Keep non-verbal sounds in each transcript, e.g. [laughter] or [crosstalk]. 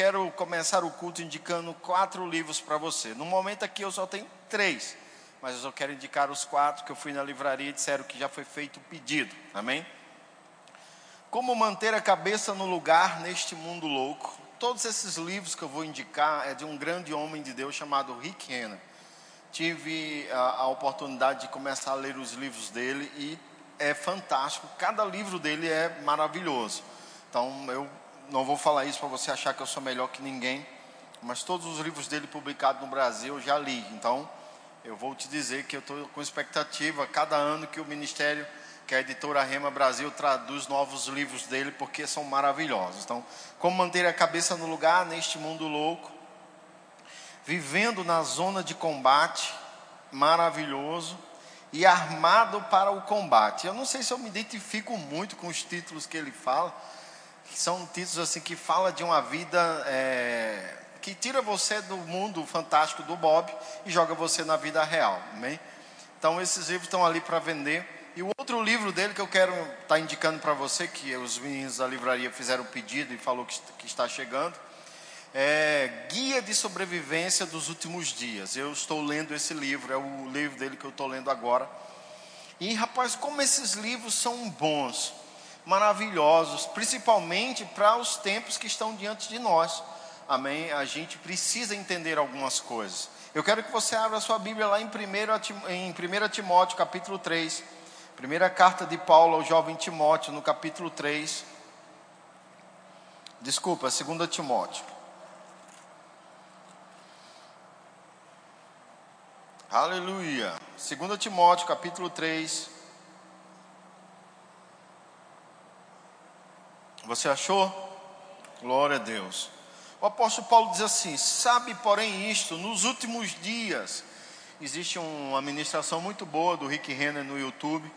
quero começar o culto indicando quatro livros para você. No momento aqui eu só tenho três, mas eu só quero indicar os quatro que eu fui na livraria e disseram que já foi feito o pedido. Amém? Como manter a cabeça no lugar neste mundo louco. Todos esses livros que eu vou indicar é de um grande homem de Deus chamado Rick Renner. Tive a, a oportunidade de começar a ler os livros dele e é fantástico. Cada livro dele é maravilhoso. Então eu não vou falar isso para você achar que eu sou melhor que ninguém, mas todos os livros dele publicados no Brasil eu já li. Então eu vou te dizer que eu estou com expectativa cada ano que o ministério, que a editora Rema Brasil traduz novos livros dele, porque são maravilhosos. Então, como manter a cabeça no lugar neste mundo louco, vivendo na zona de combate, maravilhoso e armado para o combate. Eu não sei se eu me identifico muito com os títulos que ele fala, são títulos assim que fala de uma vida é, que tira você do mundo fantástico do Bob e joga você na vida real, amém? Então esses livros estão ali para vender. E o outro livro dele que eu quero estar tá indicando para você, que os meninos da livraria fizeram o pedido e falou que, que está chegando, é Guia de Sobrevivência dos Últimos Dias. Eu estou lendo esse livro, é o livro dele que eu estou lendo agora. E rapaz, como esses livros são bons, maravilhosos, principalmente para os tempos que estão diante de nós. Amém? A gente precisa entender algumas coisas. Eu quero que você abra sua Bíblia lá em 1, em 1 Timóteo, capítulo 3. Primeira carta de Paulo ao jovem Timóteo, no capítulo 3. Desculpa, 2 Timóteo. Aleluia. 2 Timóteo, capítulo 3. Você achou? Glória a Deus. O apóstolo Paulo diz assim: Sabe, porém, isto, nos últimos dias, existe uma ministração muito boa do Rick Renner no YouTube.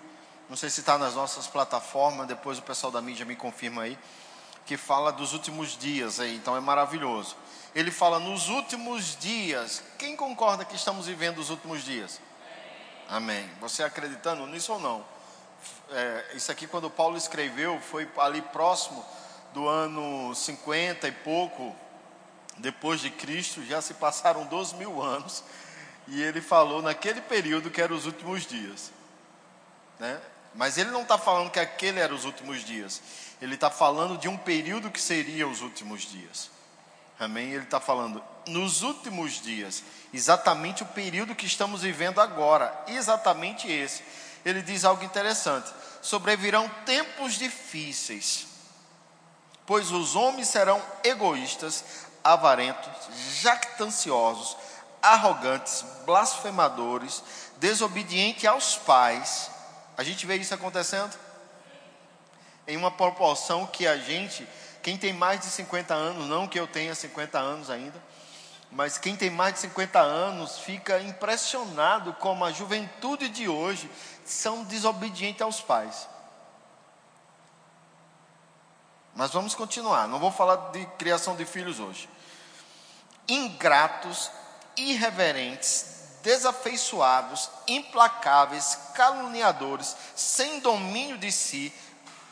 Não sei se está nas nossas plataformas, depois o pessoal da mídia me confirma aí. Que fala dos últimos dias aí, então é maravilhoso ele fala nos últimos dias. Quem concorda que estamos vivendo os últimos dias? Amém. Você acreditando nisso ou não? É, isso aqui, quando Paulo escreveu, foi ali próximo do ano 50 e pouco depois de Cristo, já se passaram 12 mil anos, e ele falou naquele período que eram os últimos dias. Né? Mas ele não está falando que aquele era os últimos dias, ele está falando de um período que seria os últimos dias. Amém? Ele está falando nos últimos dias, exatamente o período que estamos vivendo agora, exatamente esse. Ele diz algo interessante: sobrevirão tempos difíceis, pois os homens serão egoístas, avarentos, jactanciosos, arrogantes, blasfemadores, desobedientes aos pais. A gente vê isso acontecendo em uma proporção que a gente quem tem mais de 50 anos, não que eu tenha 50 anos ainda, mas quem tem mais de 50 anos fica impressionado como a juventude de hoje são desobedientes aos pais. Mas vamos continuar, não vou falar de criação de filhos hoje. Ingratos, irreverentes, desafeiçoados, implacáveis, caluniadores, sem domínio de si,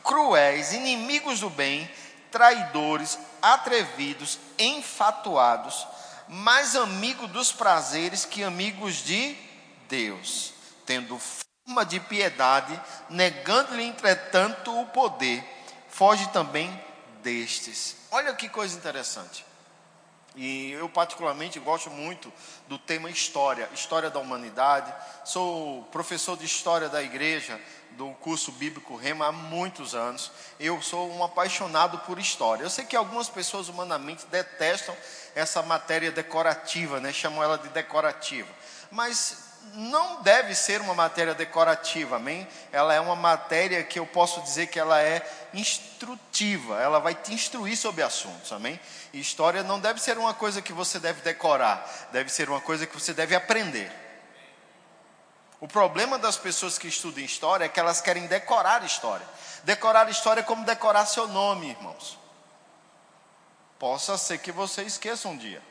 cruéis, inimigos do bem, traidores, atrevidos, enfatuados, mais amigos dos prazeres que amigos de Deus, tendo forma de piedade, negando-lhe, entretanto, o poder, foge também destes. Olha que coisa interessante. E eu, particularmente, gosto muito do tema história, história da humanidade. Sou professor de história da igreja do curso bíblico Rema há muitos anos. Eu sou um apaixonado por história. Eu sei que algumas pessoas humanamente detestam essa matéria decorativa, né? chamam ela de decorativa. Mas não deve ser uma matéria decorativa, amém? Ela é uma matéria que eu posso dizer que ela é instrutiva, ela vai te instruir sobre assuntos, amém? E história não deve ser uma coisa que você deve decorar, deve ser uma coisa que você deve aprender. O problema das pessoas que estudam história é que elas querem decorar história. Decorar história é como decorar seu nome, irmãos. Possa ser que você esqueça um dia.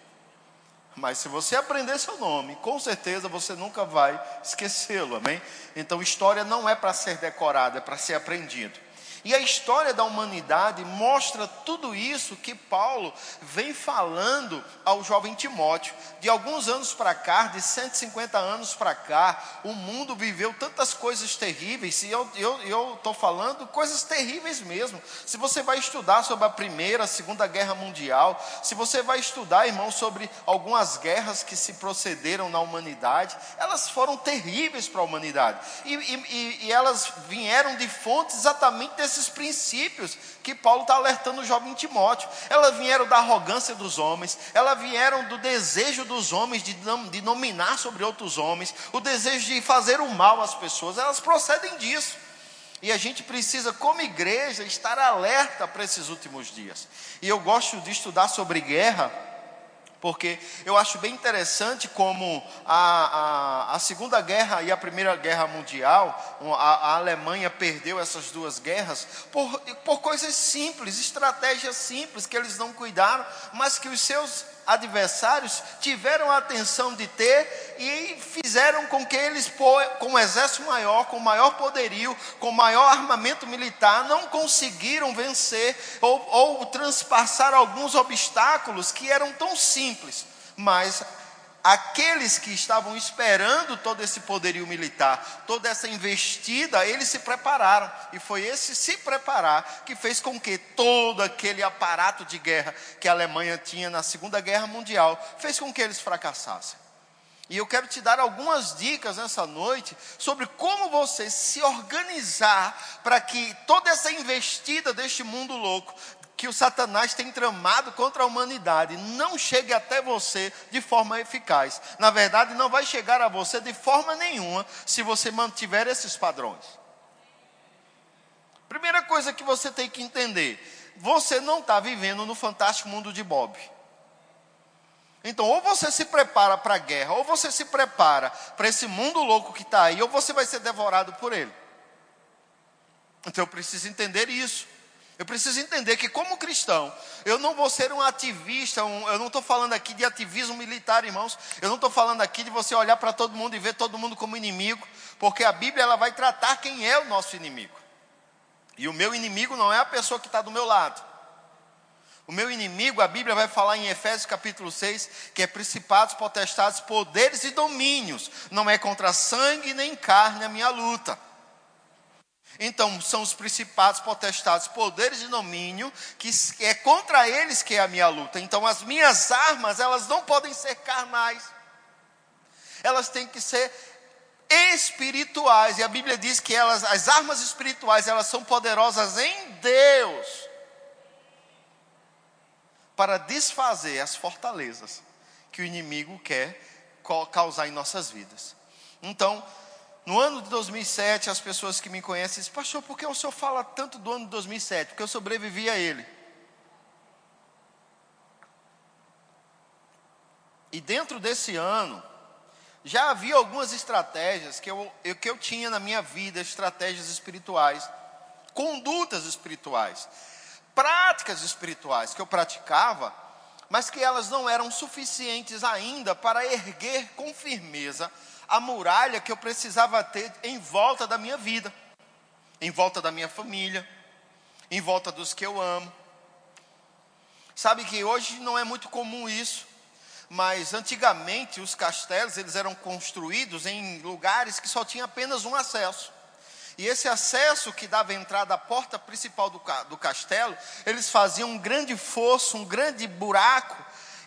Mas se você aprender seu nome, com certeza você nunca vai esquecê-lo, amém? Então, história não é para ser decorada, é para ser aprendido. E a história da humanidade mostra tudo isso que Paulo vem falando ao jovem Timóteo. De alguns anos para cá, de 150 anos para cá, o mundo viveu tantas coisas terríveis, e eu estou falando coisas terríveis mesmo. Se você vai estudar sobre a Primeira, a Segunda Guerra Mundial, se você vai estudar, irmão, sobre algumas guerras que se procederam na humanidade, elas foram terríveis para a humanidade. E, e, e elas vieram de fontes exatamente desse esses princípios que Paulo está alertando o jovem Timóteo. Elas vieram da arrogância dos homens, elas vieram do desejo dos homens de, de dominar sobre outros homens, o desejo de fazer o mal às pessoas, elas procedem disso. E a gente precisa, como igreja, estar alerta para esses últimos dias. E eu gosto de estudar sobre guerra porque eu acho bem interessante como a, a, a, Segunda Guerra e a Primeira Guerra Mundial, a, a Alemanha perdeu essas duas guerras por, por coisas simples, estratégias simples que eles não cuidaram, mas que os seus adversários tiveram a atenção de ter e fizeram com que eles, com um exército maior, com maior poderio, com maior armamento militar, não conseguiram vencer ou, ou transpassar alguns obstáculos que eram tão simples, mas aqueles que estavam esperando todo esse poderio militar, toda essa investida, eles se prepararam. E foi esse se preparar que fez com que todo aquele aparato de guerra que a Alemanha tinha na Segunda Guerra Mundial, fez com que eles fracassassem. E eu quero te dar algumas dicas nessa noite sobre como você se organizar para que toda essa investida deste mundo louco, que o Satanás tem tramado contra a humanidade não chegue até você de forma eficaz. Na verdade, não vai chegar a você de forma nenhuma se você mantiver esses padrões. Primeira coisa que você tem que entender: você não está vivendo no fantástico mundo de Bob. Então, ou você se prepara para a guerra, ou você se prepara para esse mundo louco que está aí, ou você vai ser devorado por ele. Então, eu preciso entender isso. Eu preciso entender que, como cristão, eu não vou ser um ativista, um, eu não estou falando aqui de ativismo militar, irmãos. Eu não estou falando aqui de você olhar para todo mundo e ver todo mundo como inimigo, porque a Bíblia ela vai tratar quem é o nosso inimigo. E o meu inimigo não é a pessoa que está do meu lado. O meu inimigo, a Bíblia vai falar em Efésios capítulo 6, que é principados, potestades, poderes e domínios. Não é contra sangue nem carne a minha luta. Então, são os principados, potestades, poderes de domínio, que é contra eles que é a minha luta. Então, as minhas armas, elas não podem ser carnais. Elas têm que ser espirituais. E a Bíblia diz que elas, as armas espirituais, elas são poderosas em Deus para desfazer as fortalezas que o inimigo quer causar em nossas vidas. Então, no ano de 2007, as pessoas que me conhecem dizem, pastor, por que o senhor fala tanto do ano de 2007? Porque eu sobrevivi a ele. E dentro desse ano, já havia algumas estratégias que eu, eu, que eu tinha na minha vida, estratégias espirituais, condutas espirituais, práticas espirituais que eu praticava, mas que elas não eram suficientes ainda para erguer com firmeza a muralha que eu precisava ter em volta da minha vida, em volta da minha família, em volta dos que eu amo. Sabe que hoje não é muito comum isso, mas antigamente os castelos eles eram construídos em lugares que só tinha apenas um acesso. E esse acesso que dava entrada à porta principal do, do castelo, eles faziam um grande fosso, um grande buraco,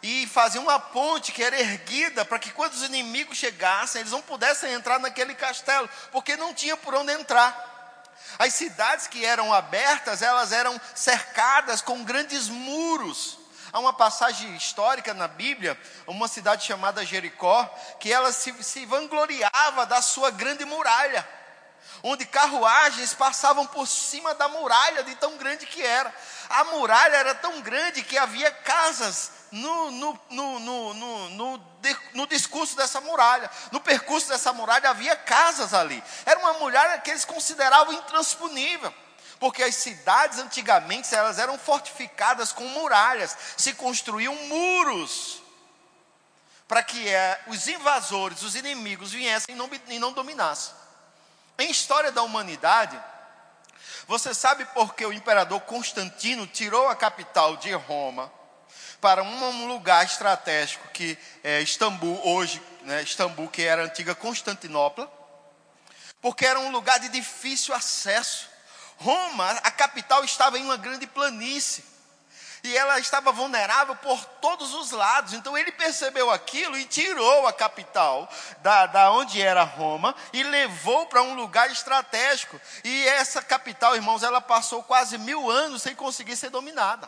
e fazia uma ponte que era erguida para que quando os inimigos chegassem, eles não pudessem entrar naquele castelo, porque não tinha por onde entrar. As cidades que eram abertas, elas eram cercadas com grandes muros. Há uma passagem histórica na Bíblia, uma cidade chamada Jericó, que ela se, se vangloriava da sua grande muralha, onde carruagens passavam por cima da muralha de tão grande que era. A muralha era tão grande que havia casas no, no, no, no, no, no, discurso dessa muralha, no percurso dessa muralha havia casas ali. Era uma muralha que eles consideravam intransponível. Porque as cidades antigamente elas eram fortificadas com muralhas, se construíam muros para que é, os invasores, os inimigos viessem e não, e não dominassem. Em história da humanidade, Você sabe por que o imperador Constantino tirou a capital de Roma para um lugar estratégico que é Istambul, hoje, né, Istambul, que era a antiga Constantinopla? Porque era um lugar de difícil acesso. Roma, a capital, estava em uma grande planície e ela estava vulnerável por todos os lados. Então ele percebeu aquilo e tirou a capital da, da onde era Roma e levou para um lugar estratégico. E essa capital, irmãos, ela passou quase mil anos sem conseguir ser dominada.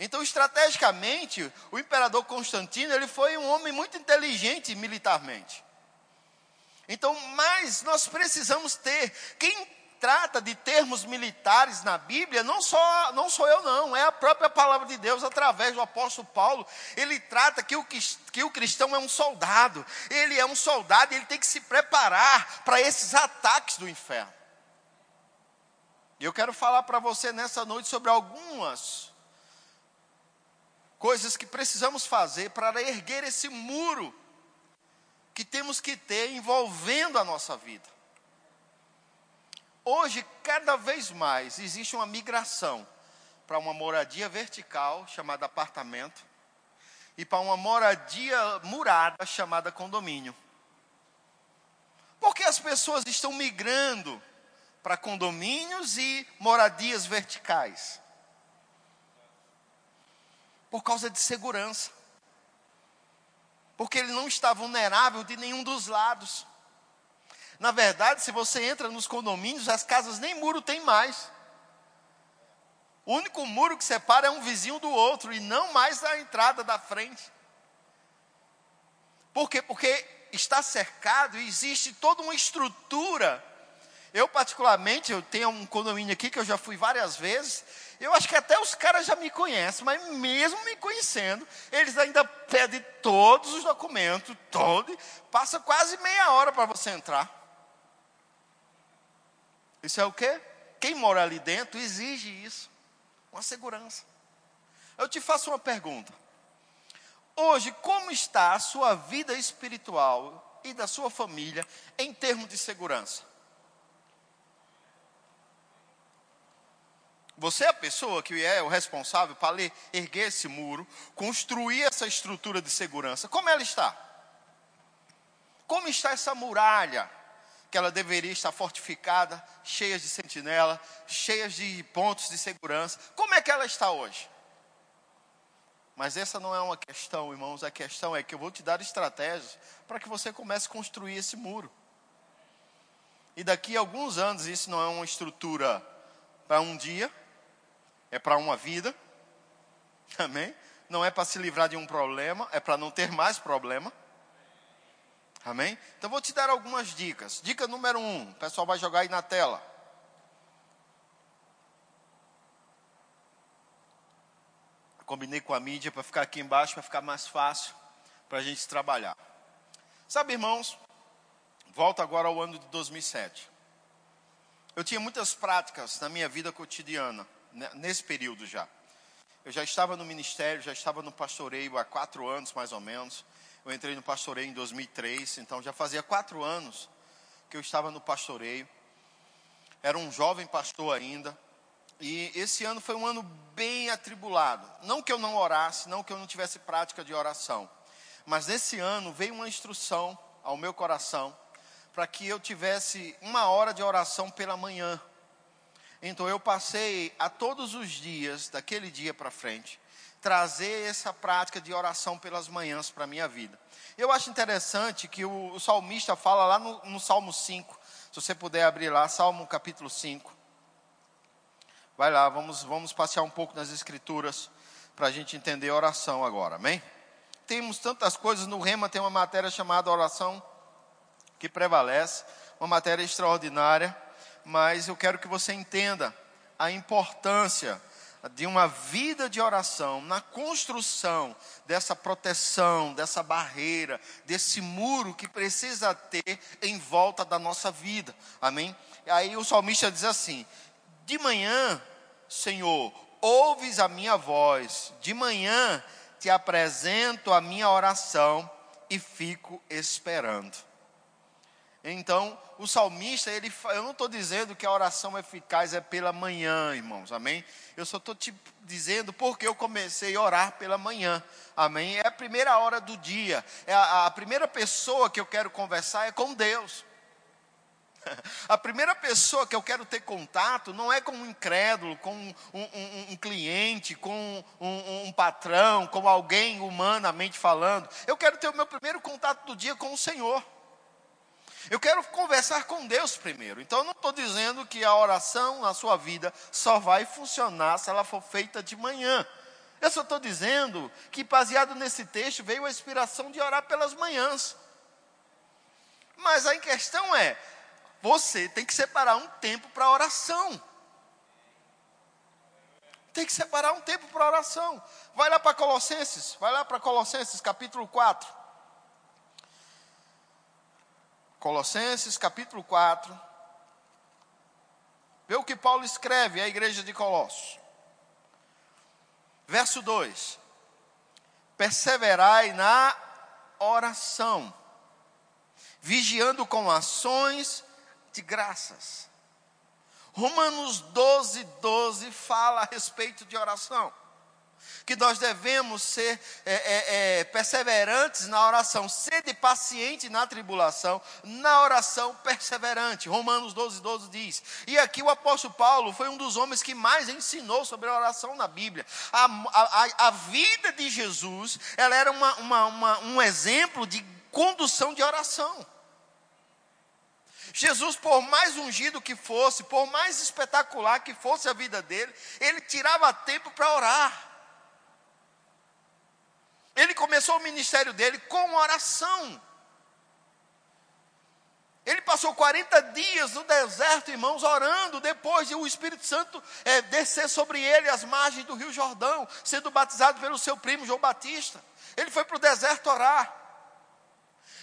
Então, estrategicamente, o imperador Constantino ele foi um homem muito inteligente militarmente. Então, mas nós precisamos ter quem trata de termos militares na Bíblia, não, só, não sou eu não, é a própria palavra de Deus através do apóstolo Paulo. Ele trata que o, que o cristão é um soldado, ele é um soldado e ele tem que se preparar para esses ataques do inferno. E eu quero falar para você nessa noite sobre algumas coisas que precisamos fazer para erguer esse muro que temos que ter envolvendo a nossa vida. Hoje, cada vez mais, existe uma migração para uma moradia vertical, chamada apartamento, e para uma moradia murada, chamada condomínio. Porque as pessoas estão migrando para condomínios e moradias verticais? Por causa de segurança. Porque ele não está vulnerável de nenhum dos lados. Na verdade, se você entra nos condomínios, as casas nem muro tem mais. O único muro que separa é um vizinho do outro e não mais a entrada da frente. Por quê? Porque está cercado e existe toda uma estrutura. Eu, particularmente, eu tenho um condomínio aqui que eu já fui várias vezes. Eu acho que até os caras já me conhecem, mas mesmo me conhecendo, eles ainda pedem todos os documentos, todo, passa quase meia hora para você entrar. Isso é o quê? Quem mora ali dentro exige isso, uma segurança. Eu te faço uma pergunta. Hoje, como está a sua vida espiritual e da sua família em termos de segurança? Você é a pessoa que é o responsável para erguer esse muro, construir essa estrutura de segurança. Como ela está? Como está essa muralha que ela deveria estar fortificada, cheia de sentinela, cheia de pontos de segurança. Como é que ela está hoje? Mas essa não é uma questão, irmãos. A questão é que eu vou te dar estratégias para que você comece a construir esse muro. E daqui a alguns anos, isso não é uma estrutura para um dia, é para uma vida. Amém? Não é para se livrar de um problema, é para não ter mais problema. Amém? Então vou te dar algumas dicas. Dica número um, o pessoal vai jogar aí na tela. Combinei com a mídia para ficar aqui embaixo, para ficar mais fácil para a gente trabalhar. Sabe, irmãos, volta agora ao ano de 2007. Eu tinha muitas práticas na minha vida cotidiana, nesse período já. Eu já estava no ministério, já estava no pastoreio há quatro anos mais ou menos. Eu entrei no pastoreio em 2003, então já fazia quatro anos que eu estava no pastoreio. Era um jovem pastor ainda. E esse ano foi um ano bem atribulado. Não que eu não orasse, não que eu não tivesse prática de oração. Mas nesse ano veio uma instrução ao meu coração para que eu tivesse uma hora de oração pela manhã. Então eu passei a todos os dias, daquele dia para frente, trazer essa prática de oração pelas manhãs para a minha vida. Eu acho interessante que o, o salmista fala lá no, no, Salmo 5, se você puder abrir lá, Salmo capítulo 5. Vai lá, vamos, vamos passear um pouco nas escrituras para a gente entender a oração agora, amém? Temos tantas coisas, no Rema tem uma matéria chamada oração que prevalece, uma matéria extraordinária, mas eu quero que você entenda a importância de uma vida de oração, na construção dessa proteção, dessa barreira, desse muro que precisa ter em volta da nossa vida. Amém? Aí o salmista diz assim: De manhã, Senhor, ouves a minha voz, de manhã te apresento a minha oração e fico esperando. Então, o salmista, ele, eu não estou dizendo que a oração eficaz é pela manhã, irmãos, amém? Eu só estou te dizendo porque eu comecei a orar pela manhã, amém? É a primeira hora do dia, é a, a primeira pessoa que eu quero conversar é com Deus. [laughs] A primeira pessoa que eu quero ter contato não é com um incrédulo, com um, um, um cliente, com um, um, patrão, com alguém humanamente falando. Eu quero ter o meu primeiro contato do dia com o Senhor. Eu quero conversar com Deus primeiro. Então, eu não estou dizendo que a oração na sua vida só vai funcionar se ela for feita de manhã. Eu só estou dizendo que, baseado nesse texto, veio a inspiração de orar pelas manhãs. Mas a questão é: você tem que separar um tempo para oração. Tem que separar um tempo para oração. Vai lá para Colossenses, vai lá para Colossenses capítulo 4. Colossenses capítulo 4. Vê o que Paulo escreve à igreja de Colossos. Verso 2: Perseverai na oração, vigiando com ações de graças. Romanos 12, 12 fala a respeito de oração que nós devemos ser é, é, é, perseverantes na oração, sede paciente na tribulação, na oração perseverante. Romanos 12, 12 diz. E aqui o apóstolo Paulo foi um dos homens que mais ensinou sobre a oração na Bíblia. A, a, a vida de Jesus, ela era uma, uma, uma, um exemplo de condução de oração. Jesus, por mais ungido que fosse, por mais espetacular que fosse a vida dele, ele tirava tempo para orar. Ele começou o ministério dele com oração. Ele passou 40 dias no deserto, irmãos, orando, depois de o Espírito Santo é, descer sobre ele as margens do Rio Jordão, sendo batizado pelo seu primo João Batista. Ele foi para o deserto orar.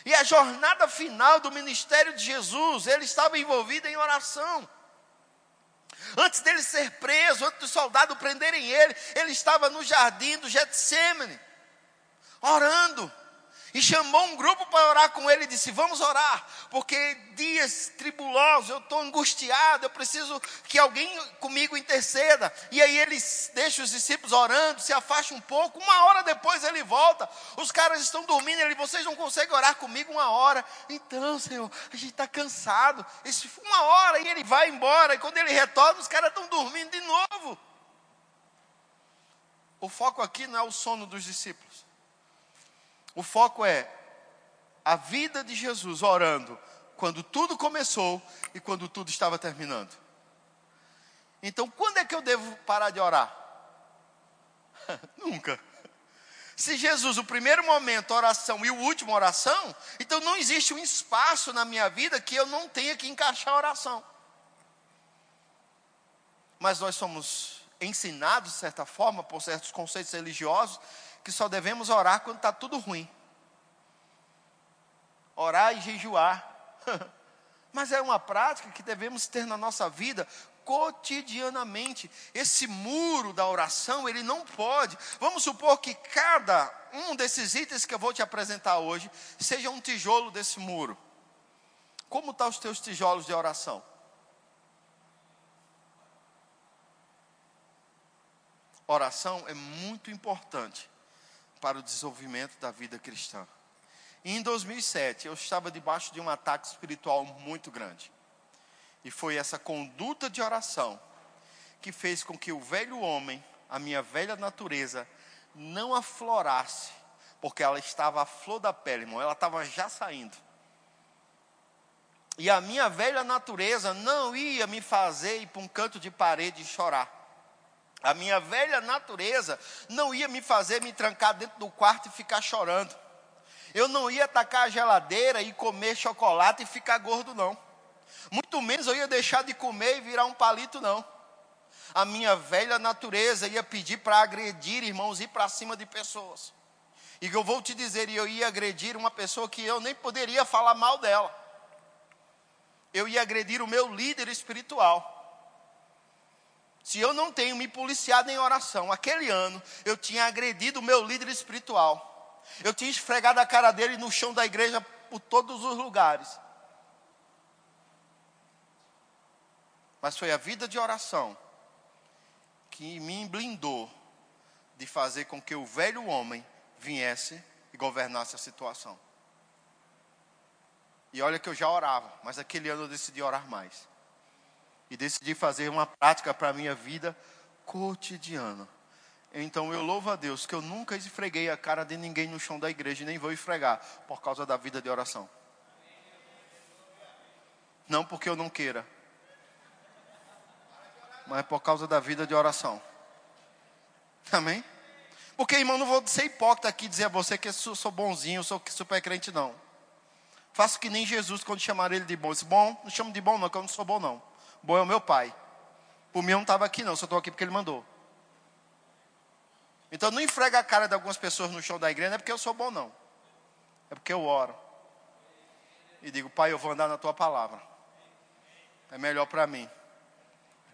E a jornada final do ministério de Jesus, ele estava envolvido em oração. Antes dele ser preso, antes dos soldados prenderem ele, ele estava no jardim do Getsemane orando. E chamou um grupo para orar com ele e disse: Vamos orar, porque dias tribulosos, eu estou angustiado, eu preciso que alguém comigo interceda. E aí ele deixa os discípulos orando, se afasta um pouco. Uma hora depois ele volta, os caras estão dormindo. Ele, vocês não conseguem orar comigo uma hora. Então, Senhor, a gente está cansado. Isso, uma hora e ele vai embora. E quando ele retorna, os caras estão dormindo de novo. O foco aqui não é o sono dos discípulos. O foco é a vida de Jesus orando quando tudo começou e quando tudo estava terminando. Então, quando é que eu devo parar de orar? [laughs] Nunca. Se Jesus, o primeiro momento, oração e o último, oração, então não existe um espaço na minha vida que eu não tenha que encaixar a oração. Mas nós somos ensinados, de certa forma, por certos conceitos religiosos, que só devemos orar quando está tudo ruim. Orar e jejuar. [laughs] Mas é uma prática que devemos ter na nossa vida cotidianamente. Esse muro da oração, ele não pode. Vamos supor que cada um desses itens que eu vou te apresentar hoje seja um tijolo desse muro. Como estão tá os teus tijolos de oração? Oração é muito importante para o desenvolvimento da vida cristã. E em 2007, eu estava debaixo de um ataque espiritual muito grande. E foi essa conduta de oração que fez com que o velho homem, a minha velha natureza, não aflorasse, porque ela estava à flor da pele, irmão, ela estava já saindo. E a minha velha natureza não ia me fazer ir para um canto de parede e chorar. A minha velha natureza não ia me fazer me trancar dentro do quarto e ficar chorando. Eu não ia atacar a geladeira e comer chocolate e ficar gordo, não. Muito menos eu ia deixar de comer e virar um palito, não. A minha velha natureza ia pedir para agredir, irmãos, ir para cima de pessoas. E eu vou te dizer, eu ia agredir uma pessoa que eu nem poderia falar mal dela. Eu ia agredir o meu líder espiritual se eu não tenho me policiado em oração, aquele ano eu tinha agredido o meu líder espiritual. Eu tinha esfregado a cara dele no chão da igreja por todos os lugares. Mas foi a vida de oração que me blindou de fazer com que o velho homem viesse e governasse a situação. E olha que eu já orava, mas aquele ano eu decidi orar mais. E decidi fazer uma prática para a minha vida cotidiana. Então eu louvo a Deus que eu nunca esfreguei a cara de ninguém no chão da igreja e nem vou esfregar por causa da vida de oração. Não porque eu não queira, mas por causa da vida de oração. Amém? Porque, irmão, não vou ser hipócrita aqui dizer a você que eu sou bonzinho, sou super crente, não. Faço que nem Jesus quando chamaram ele de bom. Disse, bom, não chamo de bom não, que eu não sou bom não. Bom é o meu pai. Por mim eu não estava aqui não, só estou aqui porque ele mandou. Então não enfrega a cara de algumas pessoas no chão da igreja, não é porque eu sou bom não. É porque eu oro. E digo, pai, eu vou andar na tua palavra. É melhor para mim.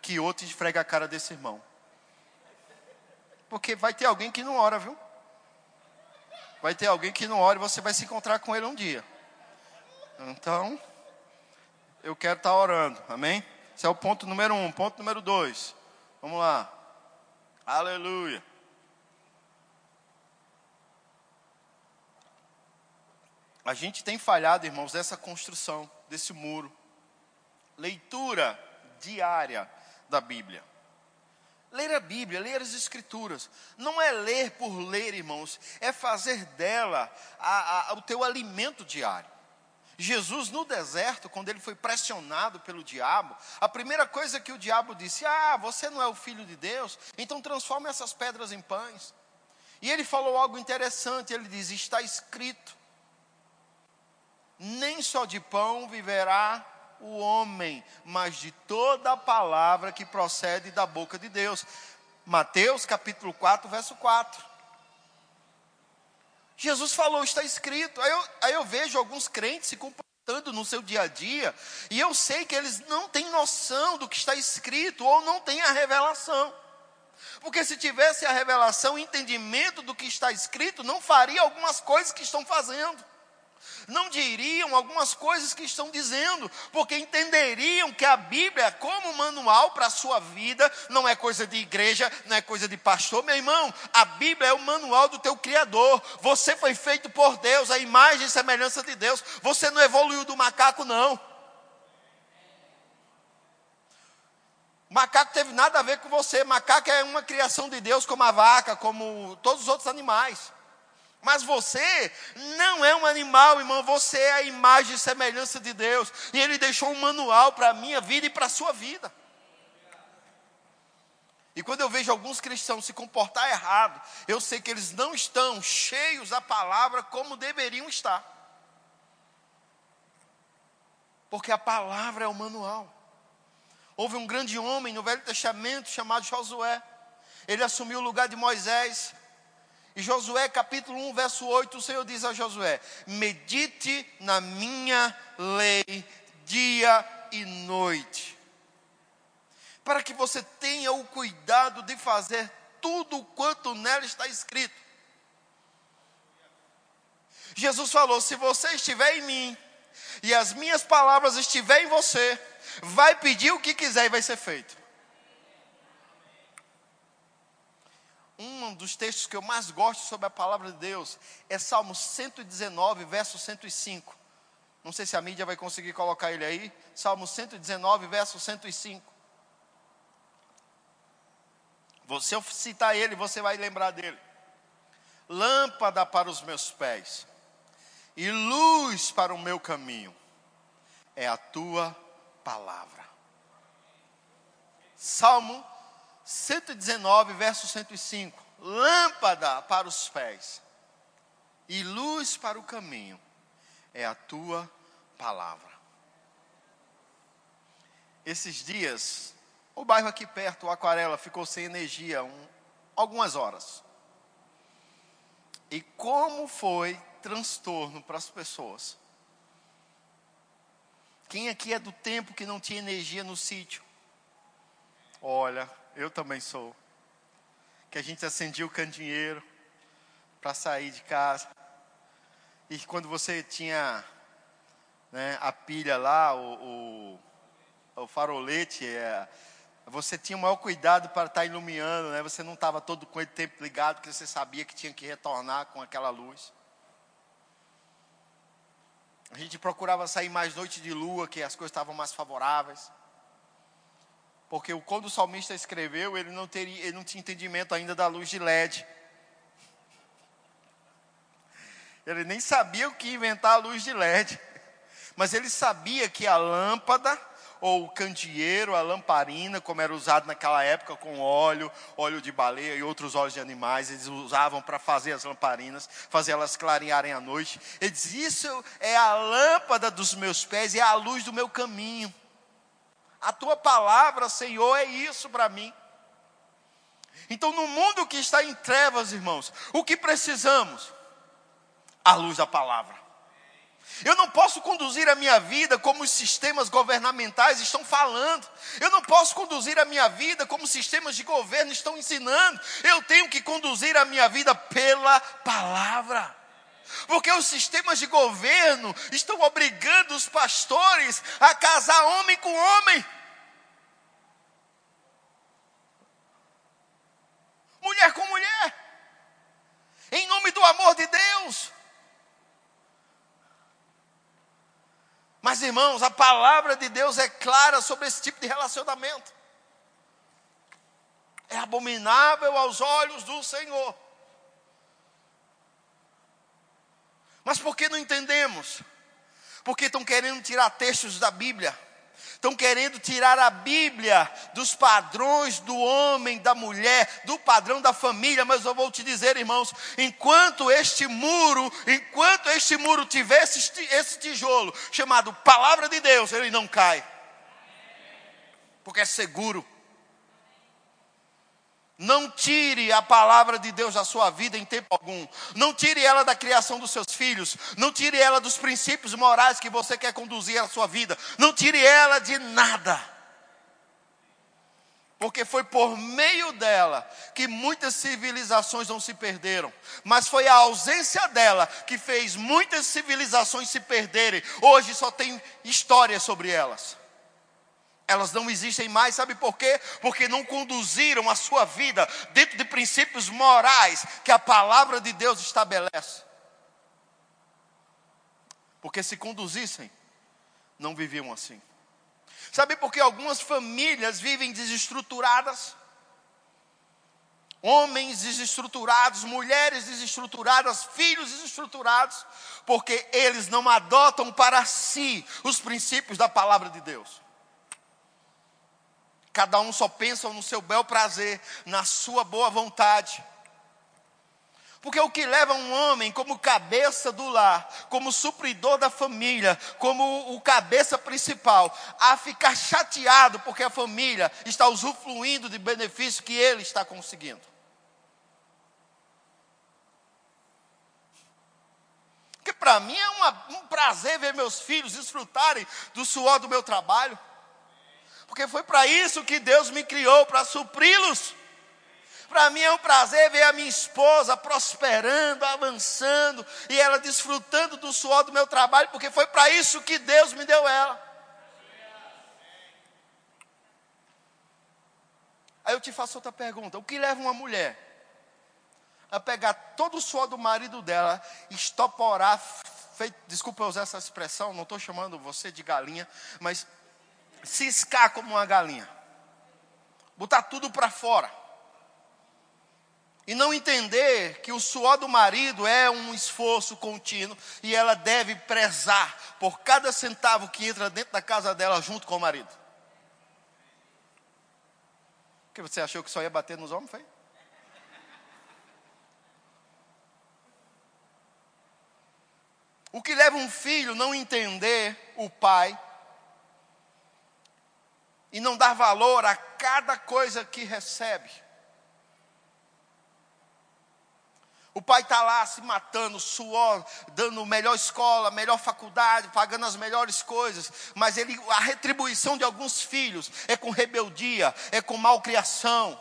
Que outro esfrega a cara desse irmão. Porque vai ter alguém que não ora, viu? Vai ter alguém que não ora e você vai se encontrar com ele um dia. Então, eu quero estar orando, amém? Esse é o ponto número um. Ponto número dois. Vamos lá. Aleluia. A gente tem falhado, irmãos, nessa construção desse muro. Leitura diária da Bíblia. Ler a Bíblia, ler as Escrituras, não é ler por ler, irmãos, é fazer dela a, a, o teu alimento diário. Jesus no deserto, quando ele foi pressionado pelo diabo, a primeira coisa que o diabo disse: Ah, você não é o filho de Deus, então transforme essas pedras em pães. E ele falou algo interessante: ele diz, Está escrito, nem só de pão viverá o homem, mas de toda a palavra que procede da boca de Deus. Mateus capítulo 4, verso 4. Jesus falou, está escrito. Aí eu, aí eu vejo alguns crentes se comportando no seu dia a dia, e eu sei que eles não têm noção do que está escrito, ou não têm a revelação. Porque se tivesse a revelação, o entendimento do que está escrito, não faria algumas coisas que estão fazendo não diriam algumas coisas que estão dizendo, porque entenderiam que a Bíblia, como manual para a sua vida, não é coisa de igreja, não é coisa de pastor, meu irmão. A Bíblia é o manual do teu Criador. Você foi feito por Deus, a imagem e semelhança de Deus. Você não evoluiu do macaco, não. Macaco teve nada a ver com você. Macaco é uma criação de Deus, como a vaca, como todos os outros animais. Mas você não é um animal, irmão, você é a imagem e semelhança de Deus. E Ele deixou um manual para a minha vida e para a sua vida. E quando eu vejo alguns cristãos se comportar errado, eu sei que eles não estão cheios da palavra como deveriam estar. Porque a palavra é o manual. Houve um grande homem no Velho Testamento chamado Josué. Ele assumiu o lugar de Moisés. E Josué capítulo 1, verso 8, o Senhor diz a Josué: Medite na minha lei dia e noite, para que você tenha o cuidado de fazer tudo quanto nela está escrito. Jesus falou: se você estiver em mim e as minhas palavras estiverem em você, vai pedir o que quiser e vai ser feito. Um dos textos que eu mais gosto sobre a palavra de Deus é Salmo 119, verso 105. Não sei se a mídia vai conseguir colocar ele aí. Salmo 119, verso 105. Se eu citar ele, você vai lembrar dele. Lâmpada para os meus pés e luz para o meu caminho é a tua palavra. Salmo 119, verso 105. Lâmpada para os pés e luz para o caminho é a tua palavra. Esses dias, o bairro aqui perto, o Aquarela, ficou sem energia um, algumas horas. E como foi transtorno para as pessoas? Quem aqui é do tempo que não tinha energia no sítio? Olha, eu também sou. Que a gente acendia o candeeiro para sair de casa. E quando você tinha né, a pilha lá, o, o, o farolete, é, você tinha o maior cuidado para estar iluminando, né? Você não estava todo com o tempo ligado, porque você sabia que tinha que retornar com aquela luz. A gente procurava sair mais noite de lua, que as coisas estavam mais favoráveis. Porque quando o salmista escreveu, ele não, teria, ele não tinha entendimento ainda da luz de LED. Ele nem sabia o que inventar a luz de LED. Mas ele sabia que a lâmpada, ou o candeeiro, a lamparina, como era usado naquela época com óleo, óleo de baleia e outros óleos de animais, eles usavam para fazer as lamparinas, fazer elas clarearem à noite. Ele diz: Isso é a lâmpada dos meus pés e é a luz do meu caminho. A tua palavra, Senhor, é isso para mim. Então, no mundo que está em trevas, irmãos, o que precisamos? A luz da palavra. Eu não posso conduzir a minha vida como os sistemas governamentais estão falando. Eu não posso conduzir a minha vida como os sistemas de governo estão ensinando. Eu tenho que conduzir a minha vida pela palavra. Porque os sistemas de governo estão obrigando os pastores a casar homem com homem. Mulher com mulher. Em nome do amor de Deus. Mas, irmãos, a palavra de Deus é clara sobre esse tipo de relacionamento. É abominável aos olhos do Senhor. Mas por que não entendemos? Porque estão querendo tirar textos da Bíblia Estão querendo tirar a Bíblia dos padrões do homem, da mulher, do padrão da família, mas eu vou te dizer, irmãos, enquanto este muro, enquanto este muro tiver esse, esse tijolo chamado palavra de Deus, ele não cai. Porque é seguro. Não tire a palavra de Deus da sua vida em tempo algum. Não tire ela da criação dos seus filhos. Não tire ela dos princípios morais que você quer conduzir a sua vida. Não tire ela de nada. Porque foi por meio dela que muitas civilizações não se perderam. Mas foi a ausência dela que fez muitas civilizações se perderem. Hoje só tem história sobre elas elas não existem mais, sabe por quê? Porque não conduziram a sua vida dentro de princípios morais que a palavra de Deus estabelece. Porque se conduzissem, não viviam assim. Sabe por que algumas famílias vivem desestruturadas? Homens desestruturados, mulheres desestruturadas, filhos desestruturados, porque eles não adotam para si os princípios da palavra de Deus. Cada um só pensa no seu bel prazer, na sua boa vontade. Porque o que leva um homem como cabeça do lar, como supridor da família, como o cabeça principal, a ficar chateado porque a família está usufruindo de benefício que ele está conseguindo. Porque para mim é uma, um prazer ver meus filhos desfrutarem do suor do meu trabalho porque foi para isso que Deus me criou para supri-los. Para mim é um prazer ver a minha esposa prosperando, avançando e ela desfrutando do suor do meu trabalho, porque foi para isso que Deus me deu ela. Aí eu te faço outra pergunta: o que leva uma mulher a pegar todo o suor do marido dela, estoporar, feito, desculpa usar essa expressão, não estou chamando você de galinha, mas ciscar como uma galinha, botar tudo para fora. E não entender que o suor do marido é um esforço contínuo e ela deve prezar por cada centavo que entra dentro da casa dela junto com o marido. que você achou que só ia bater nos homens, foi? O que leva um filho não entender o pai e não dar valor a cada coisa que recebe. O pai está lá se matando, suor, dando melhor escola, melhor faculdade, pagando as melhores coisas, mas ele, a retribuição de alguns filhos é com rebeldia, é com malcriação.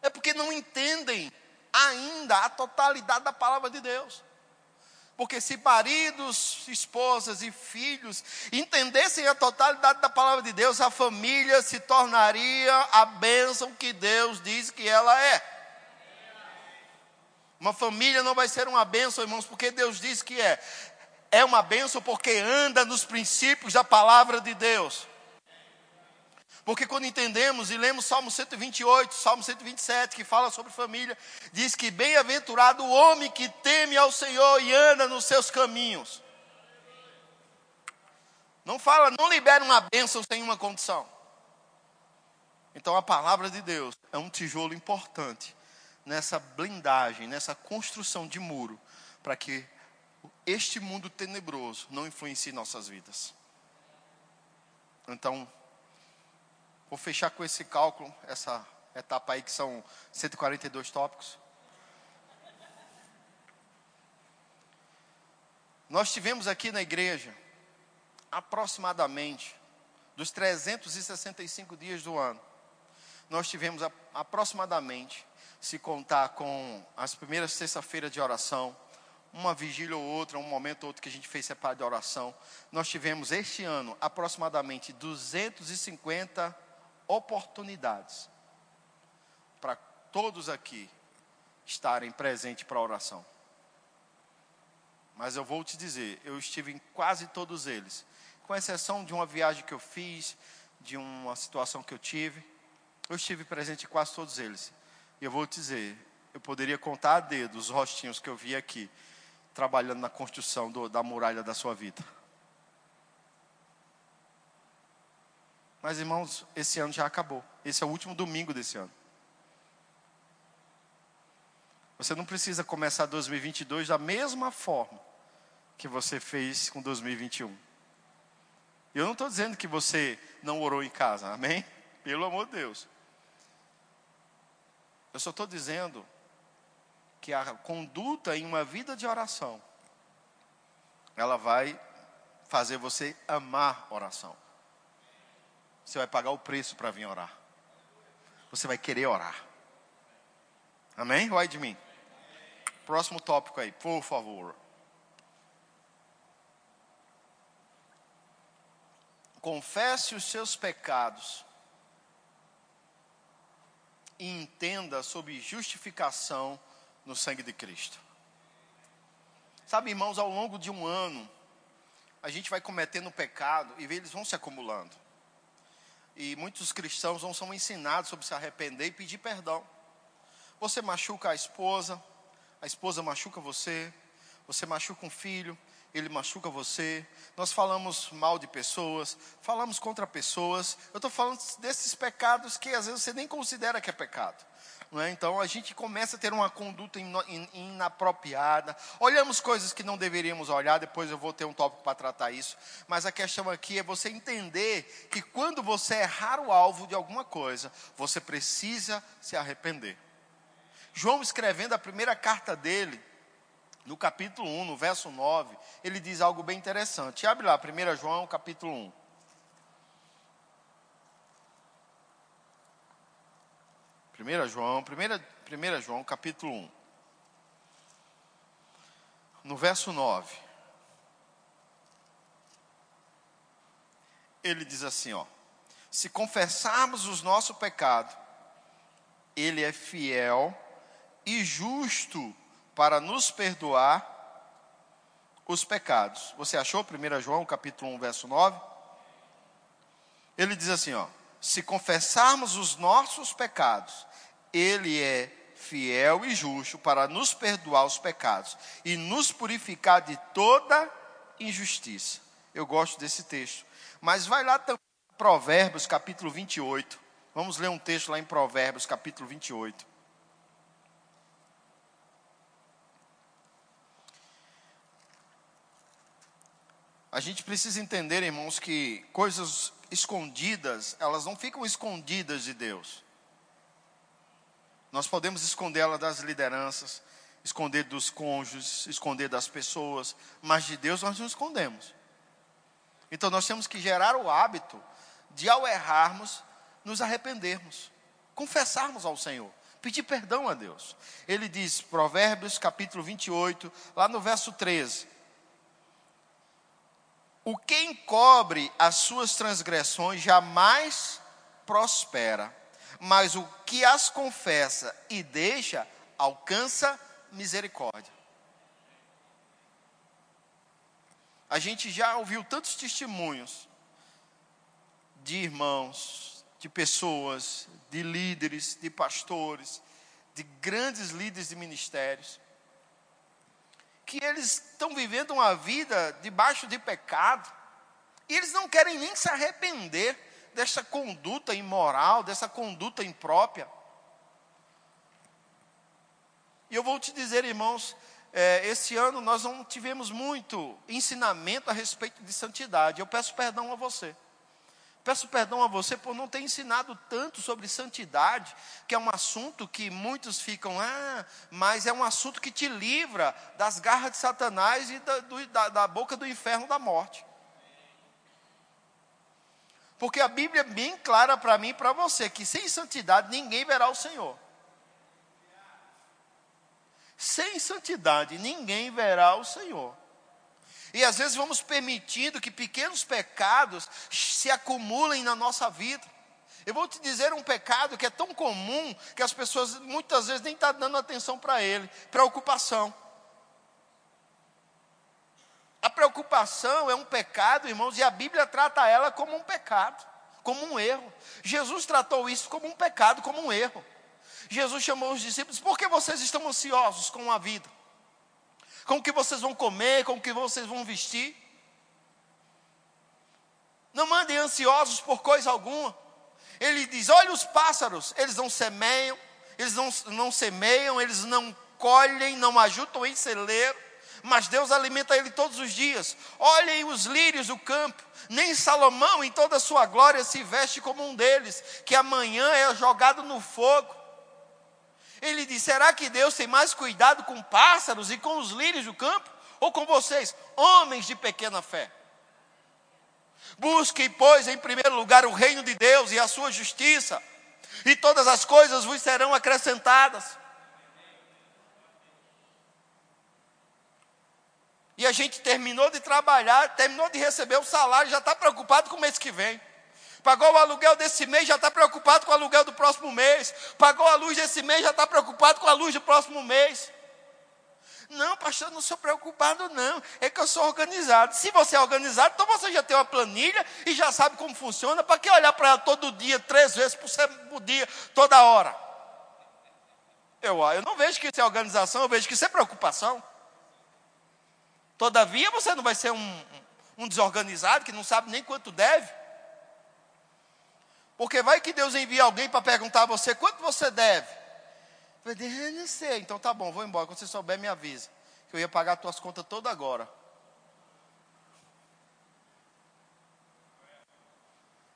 É porque não entendem ainda a totalidade da palavra de Deus. Porque se maridos, esposas e filhos entendessem a totalidade da palavra de Deus, a família se tornaria a bênção que Deus diz que ela é. Uma família não vai ser uma bênção, irmãos, porque Deus diz que é. É uma bênção porque anda nos princípios da palavra de Deus. Porque quando entendemos e lemos Salmo 128, Salmo 127, que fala sobre família, diz que bem-aventurado o homem que teme ao Senhor e anda nos seus caminhos. Não fala, não libera uma bênção sem uma condição. Então a palavra de Deus é um tijolo importante nessa blindagem, nessa construção de muro, para que este mundo tenebroso não influencie nossas vidas. Então, Vou fechar com esse cálculo, essa etapa aí que são 142 tópicos. Nós tivemos aqui na igreja, aproximadamente, dos 365 dias do ano, nós tivemos aproximadamente, se contar com as primeiras sexta-feiras de oração, uma vigília ou outra, um momento ou outro que a gente fez separado de oração, nós tivemos este ano aproximadamente 250 oportunidades para todos aqui estarem presentes para a oração. Mas eu vou te dizer, eu estive em quase todos eles, com exceção de uma viagem que eu fiz, de uma situação que eu tive, eu estive presente em quase todos eles. E eu vou te dizer, eu poderia contar a dedo os rostinhos que eu vi aqui, trabalhando na construção do, da muralha da sua vida. Mas, irmãos, esse ano já acabou. Esse é o último domingo desse ano. Você não precisa começar 2022 da mesma forma que você fez com 2021. Eu não estou dizendo que você não orou em casa, amém? Pelo amor de Deus. Eu só estou dizendo que a conduta em uma vida de oração, ela vai fazer você amar oração. Você vai pagar o preço para vir orar. Você vai querer orar. Amém? Vai de mim. Próximo tópico aí, por favor. Confesse os seus pecados e entenda sobre justificação no sangue de Cristo. Sabe, irmãos, ao longo de um ano, a gente vai cometendo pecado e eles vão se acumulando e muitos cristãos não são ensinados sobre se arrepender e pedir perdão. Você machuca a esposa, a esposa machuca você, você machuca um filho, ele machuca você. Nós falamos mal de pessoas, falamos contra pessoas. Eu estou falando desses pecados que às vezes você nem considera que é pecado. Não é? Então a gente começa a ter uma conduta inapropriada, olhamos coisas que não deveríamos olhar, depois eu vou ter um tópico para tratar isso, mas a questão aqui é você entender que quando você errar o alvo de alguma coisa, você precisa se arrepender. João escrevendo a primeira carta dele, no capítulo 1, no verso 9, ele diz algo bem interessante. Abre lá, 1 João, capítulo 1. 1 João, 1, 1 João, capítulo 1. No verso 9. Ele diz assim, ó: Se confessarmos os nossos pecados, ele é fiel e justo para nos perdoar os pecados. Você achou 1 João capítulo 1, verso 9? Ele diz assim, ó: Se confessarmos os nossos pecados, ele é fiel e justo para nos perdoar os pecados e nos purificar de toda injustiça. Eu gosto desse texto. Mas vai lá também, Provérbios capítulo 28. Vamos ler um texto lá em Provérbios capítulo 28. A gente precisa entender, irmãos, que coisas escondidas, elas não ficam escondidas de Deus. Nós podemos esconder ela das lideranças, esconder dos cônjuges, esconder das pessoas, mas de Deus nós não escondemos. Então nós temos que gerar o hábito de, ao errarmos, nos arrependermos, confessarmos ao Senhor, pedir perdão a Deus. Ele diz, Provérbios capítulo 28, lá no verso 13: O que encobre as suas transgressões jamais prospera, mas o que as confessa e deixa alcança misericórdia. A gente já ouviu tantos testemunhos de irmãos, de pessoas, de líderes, de pastores, de grandes líderes de ministérios, que eles estão vivendo uma vida debaixo de pecado, e eles não querem nem se arrepender dessa conduta imoral, dessa conduta imprópria. E eu vou te dizer, irmãos, é, esse ano nós não tivemos muito ensinamento a respeito de santidade. Eu peço perdão a você. Peço perdão a você por não ter ensinado tanto sobre santidade, que é um assunto que muitos ficam, ah, mas é um assunto que te livra das garras de Satanás e da, do, da, da boca do inferno da morte. Porque a Bíblia é bem clara para mim e para você, que sem santidade ninguém verá o Senhor. Sem santidade ninguém verá o Senhor. E às vezes vamos permitindo que pequenos pecados se acumulem na nossa vida. Eu vou te dizer um pecado que é tão comum que as pessoas muitas vezes nem estão tá dando atenção para ele: preocupação. A preocupação é um pecado, irmãos, e a Bíblia trata ela como um pecado, como um erro. Jesus tratou isso como um pecado, como um erro. Jesus chamou os discípulos: por que vocês estão ansiosos com a vida? Com o que vocês vão comer, com o que vocês vão vestir. Não mandem ansiosos por coisa alguma. Ele diz: olha os pássaros, eles não semeiam, eles não, não semeiam, eles não colhem, não ajudam em celeiro, mas Deus alimenta ele todos os dias. Olhem os lírios do campo, nem Salomão em toda a sua glória se veste como um deles, que amanhã é jogado no fogo. Ele diz: será que Deus tem mais cuidado com pássaros e com os lírios do campo? Ou com vocês, homens de pequena fé? Busquem, pois, em primeiro lugar o reino de Deus e a sua justiça, e todas as coisas vos serão acrescentadas. E a gente terminou de trabalhar, terminou de receber o salário, já está preocupado com o mês que vem. Pagou o aluguel desse mês, já está preocupado com o aluguel do próximo mês. Pagou a luz desse mês, já está preocupado com a luz do próximo mês. Não, pastor, não sou preocupado, não. É que eu sou organizado. Se você é organizado, então você já tem uma planilha e já sabe como funciona. Para que olhar para ela todo dia, três vezes por dia, toda hora? Eu, eu não vejo que isso é organização, eu vejo que isso é preocupação. Todavia, você não vai ser um, um desorganizado que não sabe nem quanto deve. Porque vai que Deus envia alguém para perguntar a você quanto você deve. Eu falei, eu não sei. Então tá bom, vou embora. Quando você souber, me avisa. Que eu ia pagar as tuas contas toda agora.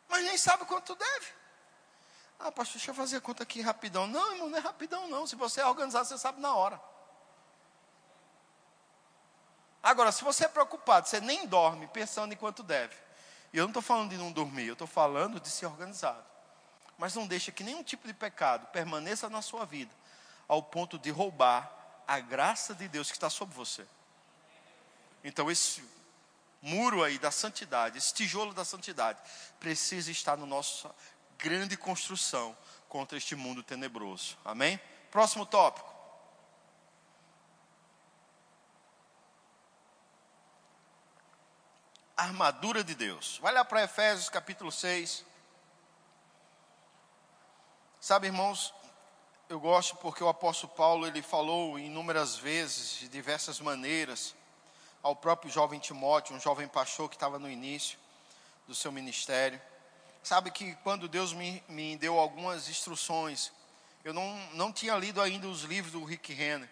Mas nem sabe quanto deve. Ah, pastor, deixa eu fazer a conta aqui rapidão. Não, irmão, não é rapidão não. Se você é organizado, você sabe na hora. Agora, se você é preocupado, você nem dorme pensando em quanto deve. E eu não estou falando de não dormir, eu estou falando de ser organizado. Mas não deixa que nenhum tipo de pecado permaneça na sua vida, ao ponto de roubar a graça de Deus que está sobre você. Então, esse muro aí da santidade, esse tijolo da santidade, precisa estar na nossa grande construção contra este mundo tenebroso. Amém? Próximo tópico. Armadura de Deus. Vai lá para Efésios capítulo 6. Sabe, irmãos, eu gosto porque o apóstolo Paulo ele falou inúmeras vezes, de diversas maneiras, ao próprio jovem Timóteo, um jovem pastor que estava no início do seu ministério. Sabe que quando Deus me, me deu algumas instruções, eu não, não tinha lido ainda os livros do Rick Renner.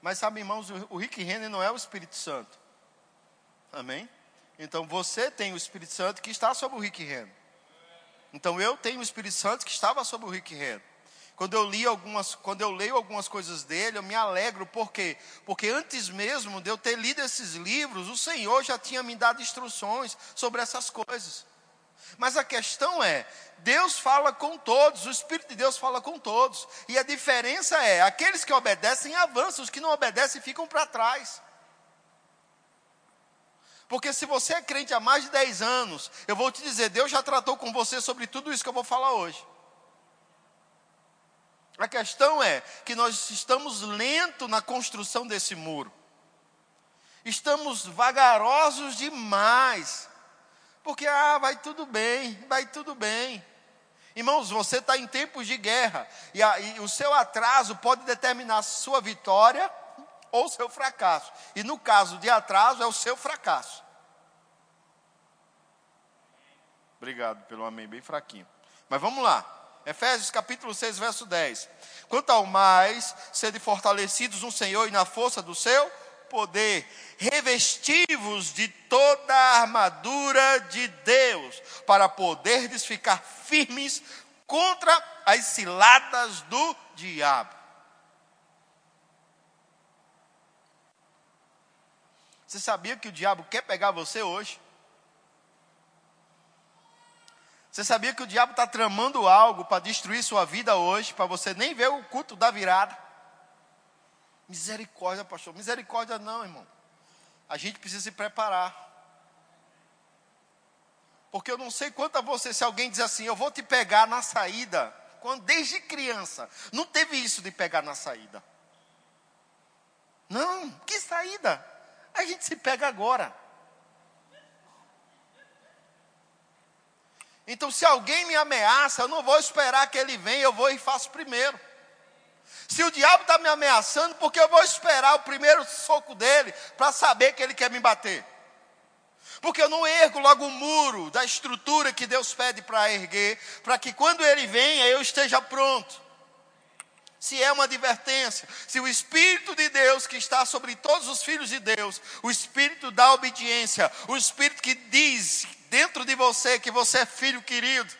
Mas sabe, irmãos, o Rick Renner não é o Espírito Santo. Amém? Então você tem o Espírito Santo que está sobre o Rick Renner. Então eu tenho o Espírito Santo que estava sobre o Rick Renner. Quando eu li algumas, quando eu leio algumas coisas dele, eu me alegro, por quê? Porque antes mesmo de eu ter lido esses livros, o Senhor já tinha me dado instruções sobre essas coisas. Mas a questão é, Deus fala com todos, o Espírito de Deus fala com todos. E a diferença é, aqueles que obedecem avançam, os que não obedecem ficam para trás. Porque se você é crente há mais de 10 anos, eu vou te dizer, Deus já tratou com você sobre tudo isso que eu vou falar hoje. A questão é que nós estamos lento na construção desse muro. Estamos vagarosos demais. Porque, ah, vai tudo bem, vai tudo bem. Irmãos, você está em tempos de guerra. E, a, e o seu atraso pode determinar sua vitória ou seu fracasso. E no caso de atraso, é o seu fracasso. Obrigado pelo amém bem fraquinho. Mas vamos lá. Efésios capítulo 6, verso 10. Quanto ao mais, sede fortalecidos no Senhor e na força do seu poder, revestivos de toda a armadura de Deus, para poderdes ficar firmes contra as ciladas do diabo. Você sabia que o diabo quer pegar você hoje? Você sabia que o diabo está tramando algo para destruir sua vida hoje, para você nem ver o culto da virada? Misericórdia, pastor. Misericórdia não, irmão. A gente precisa se preparar. Porque eu não sei quanto a você, se alguém diz assim, eu vou te pegar na saída, quando desde criança, não teve isso de pegar na saída. Não, que saída? A gente se pega agora. Então, se alguém me ameaça, eu não vou esperar que ele venha, eu vou e faço primeiro. Se o diabo está me ameaçando, porque eu vou esperar o primeiro soco dele para saber que ele quer me bater. Porque eu não ergo logo o muro da estrutura que Deus pede para erguer, para que quando ele venha eu esteja pronto. Se é uma advertência, se o Espírito de Deus que está sobre todos os filhos de Deus, o Espírito da obediência, o Espírito que diz dentro de você que você é filho querido.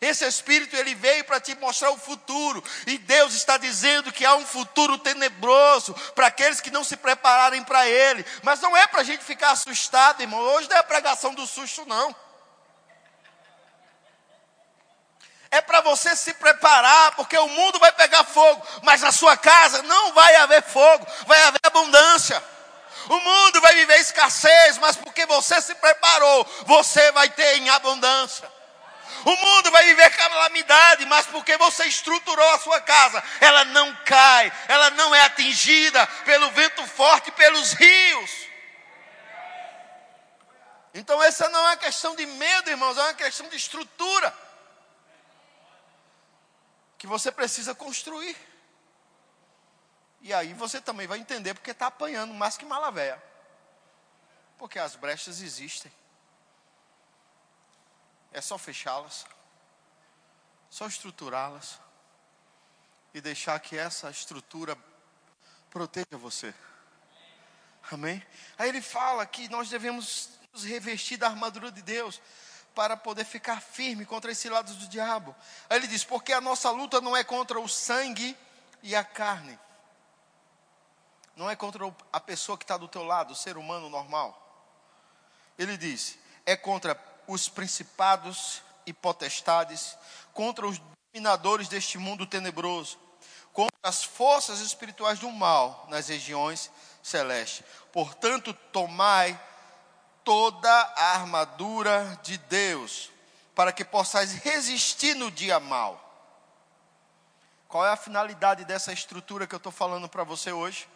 Esse Espírito ele veio para te mostrar o futuro, e Deus está dizendo que há um futuro tenebroso para aqueles que não se prepararem para ele. Mas não é para a gente ficar assustado, irmão. Hoje não é a pregação do susto, não. É para você se preparar, porque o mundo vai pegar fogo, mas na sua casa não vai haver fogo, vai haver abundância. O mundo vai viver escassez, mas porque você se preparou, você vai ter em abundância. O mundo vai viver calamidade, mas porque você estruturou a sua casa, ela não cai, ela não é atingida pelo vento forte, pelos rios. Então, essa não é uma questão de medo, irmãos, é uma questão de estrutura que você precisa construir. E aí você também vai entender porque está apanhando mais que malavéia. Porque as brechas existem. É só fechá-las, só estruturá-las e deixar que essa estrutura proteja você. Amém? Aí ele fala que nós devemos nos revestir da armadura de Deus para poder ficar firme contra esse lado do diabo. Aí ele diz: porque a nossa luta não é contra o sangue e a carne, não é contra a pessoa que está do teu lado, o ser humano normal. Ele diz: é contra os principados e potestades, contra os dominadores deste mundo tenebroso, contra as forças espirituais do mal nas regiões celestes. Portanto, tomai toda a armadura de Deus, para que possais resistir no dia mal. Qual é a finalidade dessa estrutura que eu estou falando para você hoje?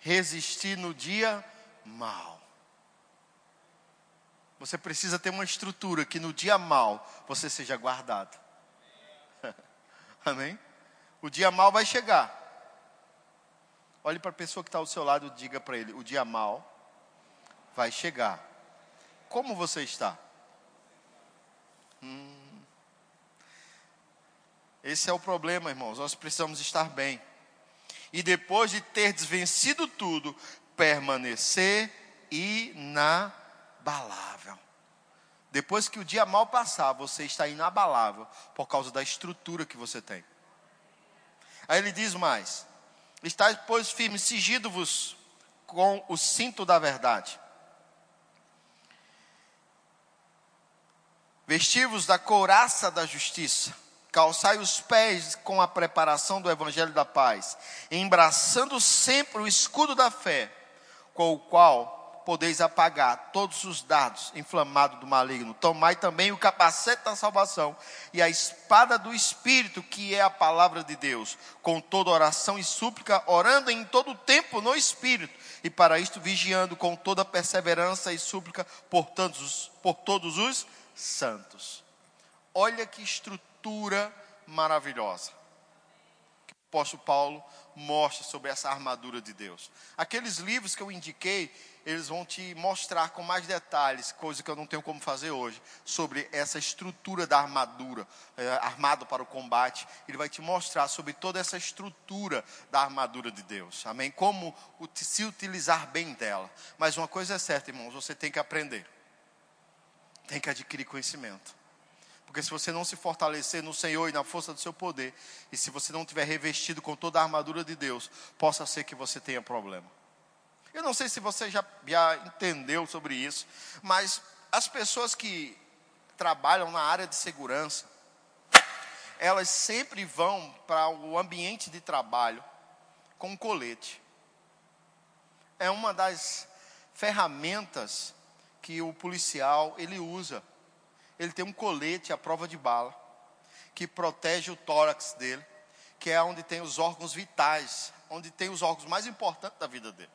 resistir no dia mal. Você precisa ter uma estrutura que no dia mal você seja guardado. [laughs] Amém? O dia mal vai chegar. Olhe para a pessoa que está ao seu lado e diga para ele: o dia mal vai chegar. Como você está? Hum. Esse é o problema, irmãos. Nós precisamos estar bem e depois de ter desvencido tudo, permanecer inabalável. Depois que o dia mal passar, você está inabalável por causa da estrutura que você tem. Aí ele diz mais: Estáis, pois, firmes, sigido-vos com o cinto da verdade. Vestivos da couraça da justiça, calçai os pés com a preparação do evangelho da paz, embraçando sempre o escudo da fé, com o qual podeis apagar todos os dados inflamados do maligno. Tomai também o capacete da salvação e a espada do Espírito, que é a palavra de Deus, com toda oração e súplica, orando em todo tempo no Espírito, e para isto vigiando com toda perseverança e súplica por por todos os santos. Olha que estrutura maravilhosa. Que o apóstolo Paulo mostra sobre essa armadura de Deus. Aqueles livros que eu indiquei, eles vão te mostrar com mais detalhes, coisa que eu não tenho como fazer hoje, sobre essa estrutura da armadura, é, armado para o combate. Ele vai te mostrar sobre toda essa estrutura da armadura de Deus. Amém? Como se utilizar bem dela. Mas uma coisa é certa, irmãos, você tem que aprender. Tem que adquirir conhecimento. Porque se você não se fortalecer no Senhor e na força do seu poder, e se você não tiver revestido com toda a armadura de Deus, possa ser que você tenha problema. Eu não sei se você já, já entendeu sobre isso, mas as pessoas que trabalham na área de segurança, elas sempre vão para o ambiente de trabalho com colete. É uma das ferramentas que o policial ele usa. Ele tem um colete à prova de bala que protege o tórax dele, que é onde tem os órgãos vitais, onde tem os órgãos mais importantes da vida dele.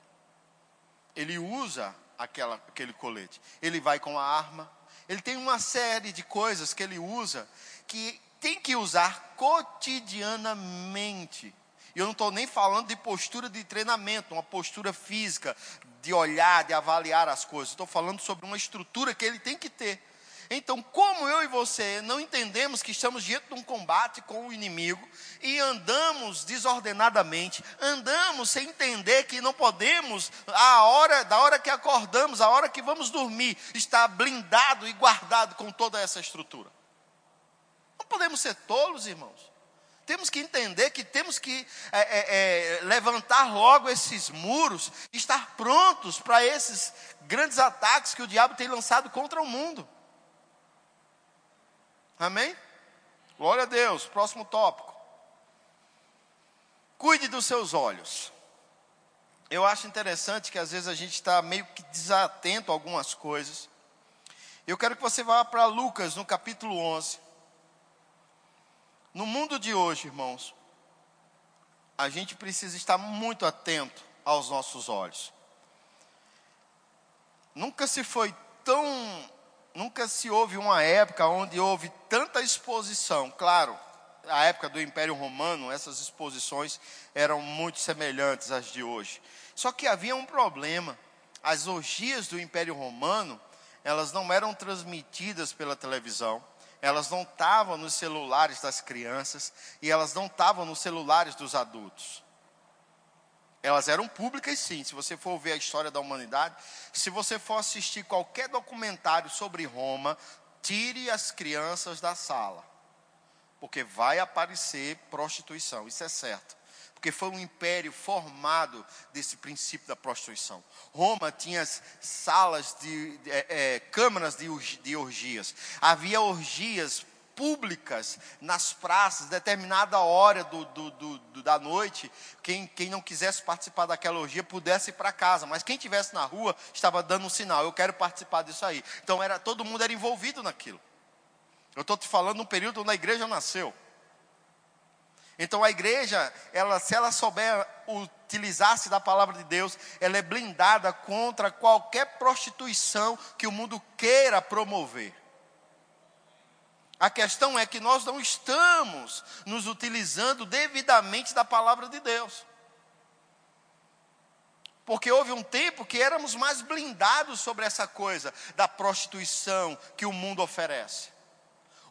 Ele usa aquela, aquele colete. Ele vai com a arma. Ele tem uma série de coisas que ele usa que tem que usar cotidianamente. E eu não estou nem falando de postura de treinamento, uma postura física, de olhar, de avaliar as coisas. Estou falando sobre uma estrutura que ele tem que ter. Então, como eu e você não entendemos que estamos diante de um combate com o inimigo e andamos desordenadamente, andamos sem entender que não podemos, a hora, da hora que acordamos, a hora que vamos dormir, estar blindado e guardado com toda essa estrutura. Não podemos ser tolos, irmãos. Temos que entender que temos que é, é, é, levantar logo esses muros, estar prontos para esses grandes ataques que o diabo tem lançado contra o mundo. Amém? Glória a Deus. Próximo tópico. Cuide dos seus olhos. Eu acho interessante que às vezes a gente está meio que desatento a algumas coisas. Eu quero que você vá para Lucas, no capítulo 11. No mundo de hoje, irmãos, a gente precisa estar muito atento aos nossos olhos. Nunca se foi tão nunca se houve uma época onde houve tanta exposição. Claro, a época do Império Romano, essas exposições eram muito semelhantes às de hoje. Só que havia um problema. As orgias do Império Romano, elas não eram transmitidas pela televisão, elas não estavam nos celulares das crianças e elas não estavam nos celulares dos adultos. Elas eram públicas, sim. Se você for ver a história da humanidade, se você for assistir qualquer documentário sobre Roma, tire as crianças da sala, porque vai aparecer prostituição. Isso é certo. Porque foi um império formado desse princípio da prostituição. Roma tinha salas de, é, é, câmaras de, de orgias. Havia orgias públicas nas praças, determinada hora do, do, do, da noite, quem, quem não quisesse participar daquela orgia pudesse ir para casa, mas quem estivesse na rua estava dando um sinal, eu quero participar disso aí. Então era todo mundo era envolvido naquilo. Eu estou te falando no período onde a igreja nasceu. Então a igreja, ela, se ela souber utilizar-se da palavra de Deus, ela é blindada contra qualquer prostituição que o mundo queira promover. A questão é que nós não estamos nos utilizando devidamente da palavra de Deus. Porque houve um tempo que éramos mais blindados sobre essa coisa da prostituição que o mundo oferece.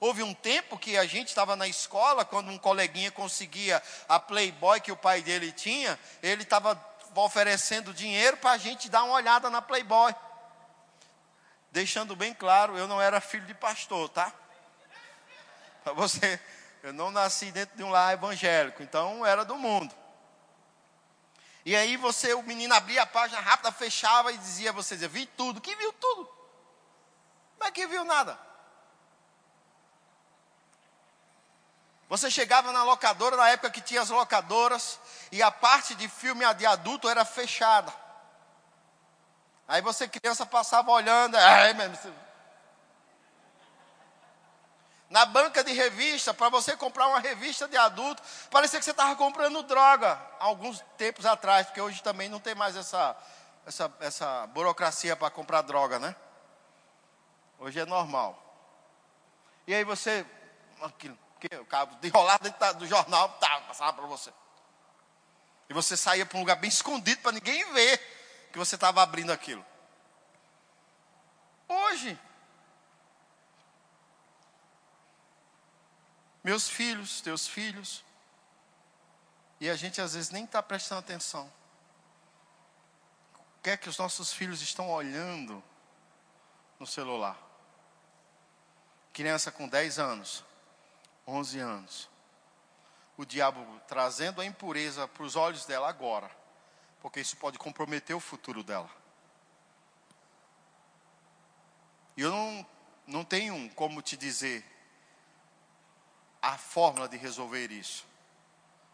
Houve um tempo que a gente estava na escola, quando um coleguinha conseguia a Playboy que o pai dele tinha, ele estava oferecendo dinheiro para a gente dar uma olhada na Playboy. Deixando bem claro, eu não era filho de pastor, tá? Para você, eu não nasci dentro de um lar evangélico, então era do mundo. E aí você, o menino abria a página rápida, fechava e dizia, você dizia, vi tudo. Que viu tudo? É que viu nada? Você chegava na locadora, na época que tinha as locadoras, e a parte de filme de adulto era fechada. Aí você, criança, passava olhando, mesmo. Na banca de revista, para você comprar uma revista de adulto, parecia que você estava comprando droga, alguns tempos atrás, porque hoje também não tem mais essa, essa, essa burocracia para comprar droga, né? Hoje é normal. E aí você, aquilo, o cabo enrolado dentro do jornal, tá, passava para você. E você saía para um lugar bem escondido para ninguém ver que você estava abrindo aquilo. Hoje, meus filhos, teus filhos, e a gente às vezes nem está prestando atenção. O que é que os nossos filhos estão olhando no celular? Criança com 10 anos, 11 anos. O diabo trazendo a impureza para os olhos dela agora, porque isso pode comprometer o futuro dela. E eu não, não tenho como te dizer a fórmula de resolver isso.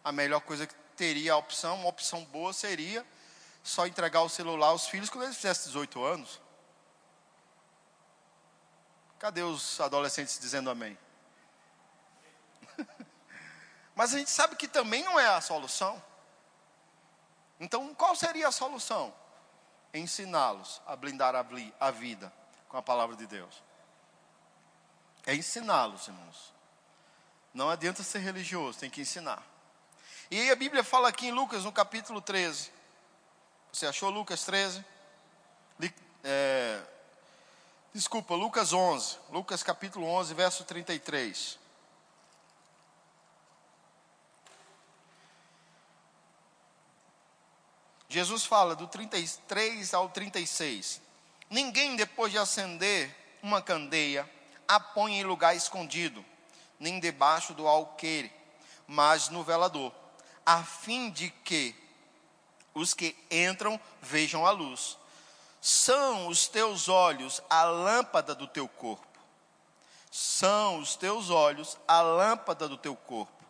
A melhor coisa que teria a opção, uma opção boa seria só entregar o celular aos filhos quando eles fizessem 18 anos. Cadê os adolescentes dizendo amém? [laughs] Mas a gente sabe que também não é a solução. Então, qual seria a solução? Ensiná-los a blindar a vida com a palavra de Deus. É ensiná-los, irmãos. Não adianta ser religioso, tem que ensinar. E aí a Bíblia fala aqui em Lucas, no capítulo 13. Você achou Lucas 13? É, desculpa, Lucas 11. Lucas capítulo 11, verso 33. Jesus fala do 33 ao 36. Ninguém, depois de acender uma candeia, a põe em lugar escondido, nem debaixo do alqueire, mas no velador, a fim de que os que entram vejam a luz. São os teus olhos a lâmpada do teu corpo. São os teus olhos a lâmpada do teu corpo.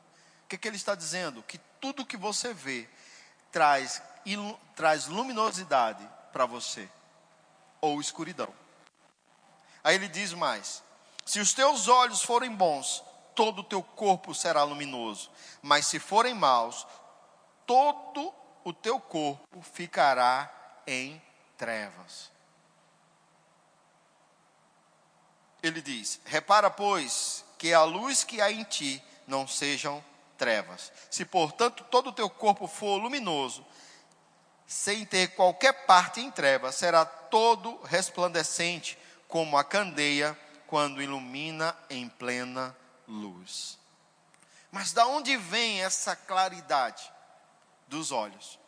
O que, que ele está dizendo? Que tudo que você vê traz traz luminosidade para você ou escuridão. Aí ele diz mais: se os teus olhos forem bons, todo o teu corpo será luminoso, mas se forem maus, todo o teu corpo ficará em trevas. Ele diz: Repara, pois, que a luz que há em ti não sejam trevas. Se, portanto, todo o teu corpo for luminoso, sem ter qualquer parte em trevas, será todo resplandecente como a candeia quando ilumina em plena luz. Mas da onde vem essa claridade dos olhos?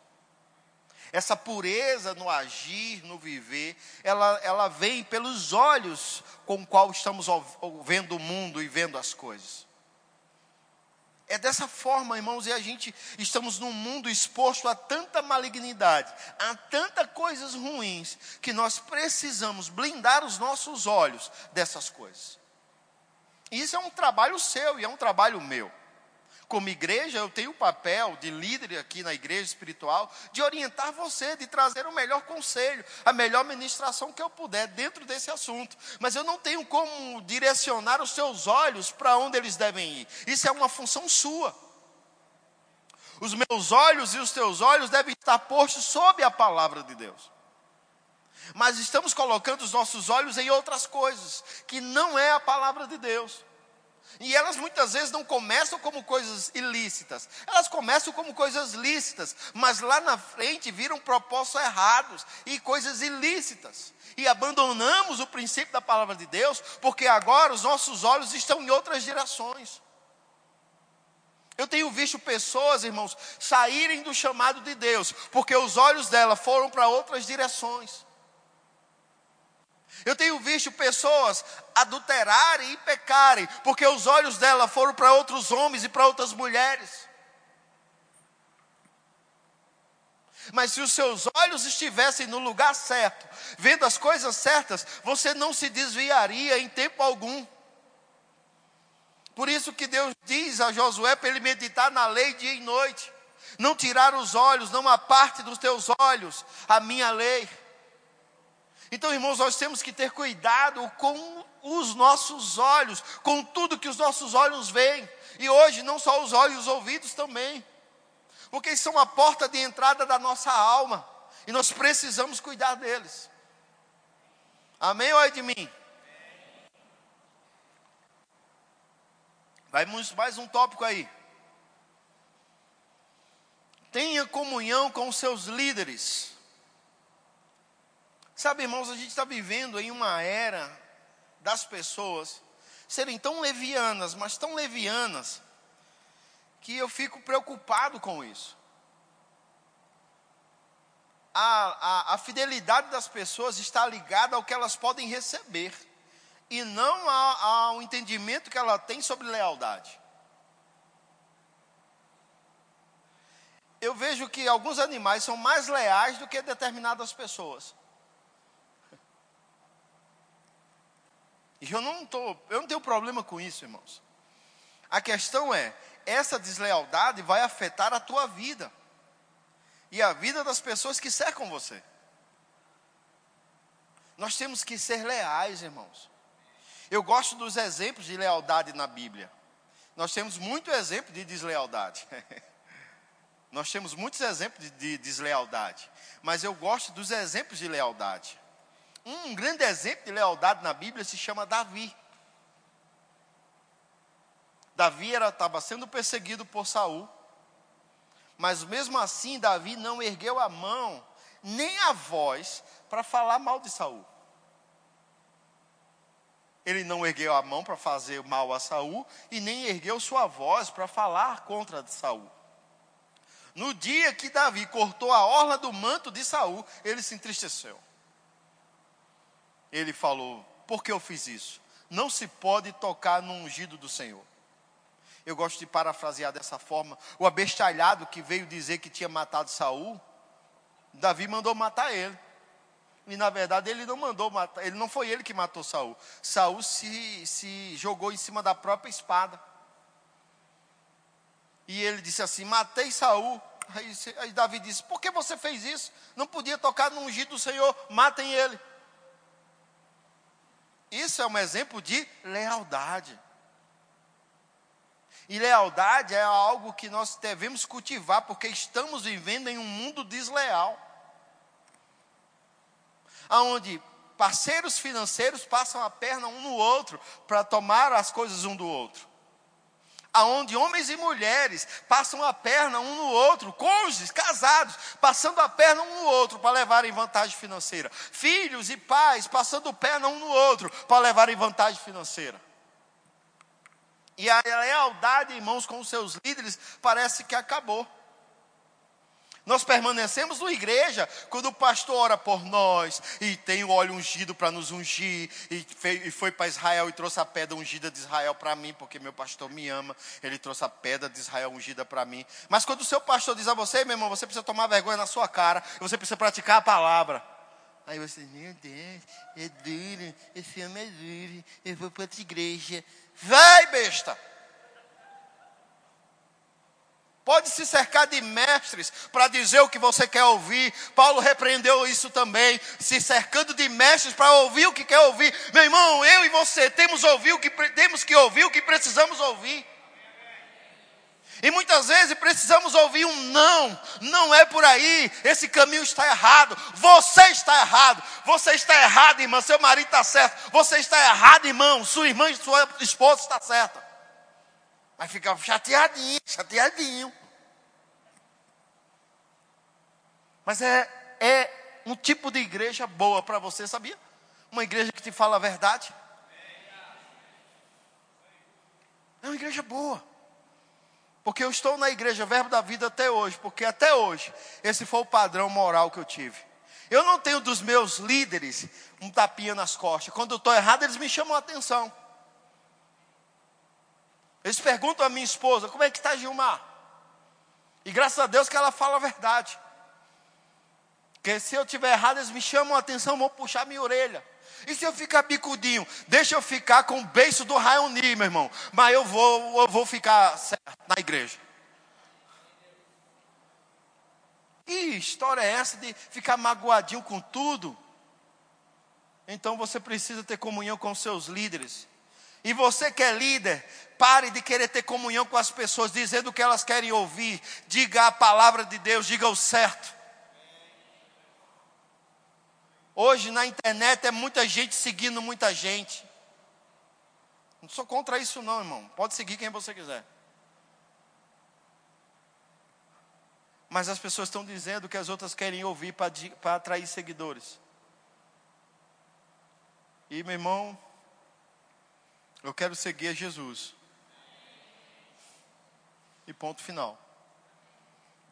Essa pureza no agir, no viver, ela, ela vem pelos olhos com o qual estamos vendo o mundo e vendo as coisas. É dessa forma, irmãos, e a gente estamos num mundo exposto a tanta malignidade, a tantas coisas ruins, que nós precisamos blindar os nossos olhos dessas coisas. Isso é um trabalho seu e é um trabalho meu como igreja, eu tenho o papel de líder aqui na igreja espiritual, de orientar você, de trazer o melhor conselho, a melhor ministração que eu puder dentro desse assunto. Mas eu não tenho como direcionar os seus olhos para onde eles devem ir. Isso é uma função sua. Os meus olhos e os teus olhos devem estar postos sob a palavra de Deus. Mas estamos colocando os nossos olhos em outras coisas, que não é a palavra de Deus. E elas muitas vezes não começam como coisas ilícitas, elas começam como coisas lícitas, mas lá na frente viram propósitos errados e coisas ilícitas. E abandonamos o princípio da palavra de Deus, porque agora os nossos olhos estão em outras direções. Eu tenho visto pessoas, irmãos, saírem do chamado de Deus, porque os olhos dela foram para outras direções. Eu tenho visto pessoas adulterarem e pecarem, porque os olhos dela foram para outros homens e para outras mulheres. Mas se os seus olhos estivessem no lugar certo, vendo as coisas certas, você não se desviaria em tempo algum. Por isso que Deus diz a Josué para ele meditar na lei dia e noite. Não tirar os olhos, não a parte dos teus olhos, a minha lei. Então, irmãos, nós temos que ter cuidado com os nossos olhos, com tudo que os nossos olhos veem. E hoje, não só os olhos, os ouvidos também. Porque são a porta de entrada da nossa alma. E nós precisamos cuidar deles. Amém ou é de mim? Vai mais um tópico aí. Tenha comunhão com os seus líderes. Sabe, irmãos, a gente está vivendo em uma era das pessoas serem tão levianas, mas tão levianas, que eu fico preocupado com isso. A, a, a fidelidade das pessoas está ligada ao que elas podem receber e não ao entendimento que ela tem sobre lealdade. Eu vejo que alguns animais são mais leais do que determinadas pessoas. E eu não, tô, eu não tenho problema com isso, irmãos. A questão é, essa deslealdade vai afetar a tua vida. E a vida das pessoas que cercam você. Nós temos que ser leais, irmãos. Eu gosto dos exemplos de lealdade na Bíblia. Nós temos muito exemplo de deslealdade. [laughs] Nós temos muitos exemplos de, de deslealdade. Mas eu gosto dos exemplos de lealdade. Um grande exemplo de lealdade na Bíblia se chama Davi. Davi estava sendo perseguido por Saul, mas mesmo assim Davi não ergueu a mão nem a voz para falar mal de Saul. Ele não ergueu a mão para fazer mal a Saul e nem ergueu sua voz para falar contra Saul. No dia que Davi cortou a orla do manto de Saul, ele se entristeceu. Ele falou: Por que eu fiz isso? Não se pode tocar no ungido do Senhor. Eu gosto de parafrasear dessa forma. O abestalhado que veio dizer que tinha matado Saul, Davi mandou matar ele. E na verdade ele não mandou matar, ele não foi ele que matou Saul. Saul se, se jogou em cima da própria espada. E ele disse assim: Matei Saul. Aí, aí Davi disse: Por que você fez isso? Não podia tocar no ungido do Senhor, matem ele. Isso é um exemplo de lealdade. E lealdade é algo que nós devemos cultivar, porque estamos vivendo em um mundo desleal onde parceiros financeiros passam a perna um no outro para tomar as coisas um do outro. Aonde homens e mulheres passam a perna um no outro, cônjuges, casados, passando a perna um no outro para levarem vantagem financeira. Filhos e pais passando perna um no outro para levarem vantagem financeira. E a lealdade, irmãos, com seus líderes parece que acabou. Nós permanecemos na igreja quando o pastor ora por nós e tem o óleo ungido para nos ungir e foi para Israel e trouxe a pedra ungida de Israel para mim, porque meu pastor me ama, ele trouxe a pedra de Israel ungida para mim. Mas quando o seu pastor diz a você, meu irmão, você precisa tomar vergonha na sua cara você precisa praticar a palavra. Aí você, meu Deus, é duro, esse homem é duro, eu vou para outra igreja. Vai, besta! Pode se cercar de mestres para dizer o que você quer ouvir. Paulo repreendeu isso também, se cercando de mestres para ouvir o que quer ouvir. Meu irmão, eu e você temos, ouvir o que, temos que ouvir o que precisamos ouvir. E muitas vezes precisamos ouvir um não, não é por aí, esse caminho está errado, você está errado, você está errado, irmã, seu marido está certo, você está errado, irmão, sua irmã e sua esposa está certa. Aí fica chateadinho, chateadinho. Mas é, é um tipo de igreja boa para você, sabia? Uma igreja que te fala a verdade. É uma igreja boa. Porque eu estou na igreja Verbo da Vida até hoje, porque até hoje esse foi o padrão moral que eu tive. Eu não tenho dos meus líderes um tapinha nas costas. Quando eu estou errado, eles me chamam a atenção. Eles perguntam a minha esposa: como é que está Gilmar? E graças a Deus que ela fala a verdade. Porque se eu tiver errado, eles me chamam a atenção, vão puxar minha orelha. E se eu ficar bicudinho? Deixa eu ficar com o beiço do Raoni, meu irmão. Mas eu vou, eu vou ficar certo na igreja. Que história é essa de ficar magoadinho com tudo? Então você precisa ter comunhão com seus líderes. E você que é líder, pare de querer ter comunhão com as pessoas, dizendo o que elas querem ouvir. Diga a palavra de Deus, diga o certo. Hoje na internet é muita gente seguindo muita gente. Não sou contra isso, não, irmão. Pode seguir quem você quiser. Mas as pessoas estão dizendo que as outras querem ouvir para atrair seguidores. E, meu irmão, eu quero seguir a Jesus. E ponto final.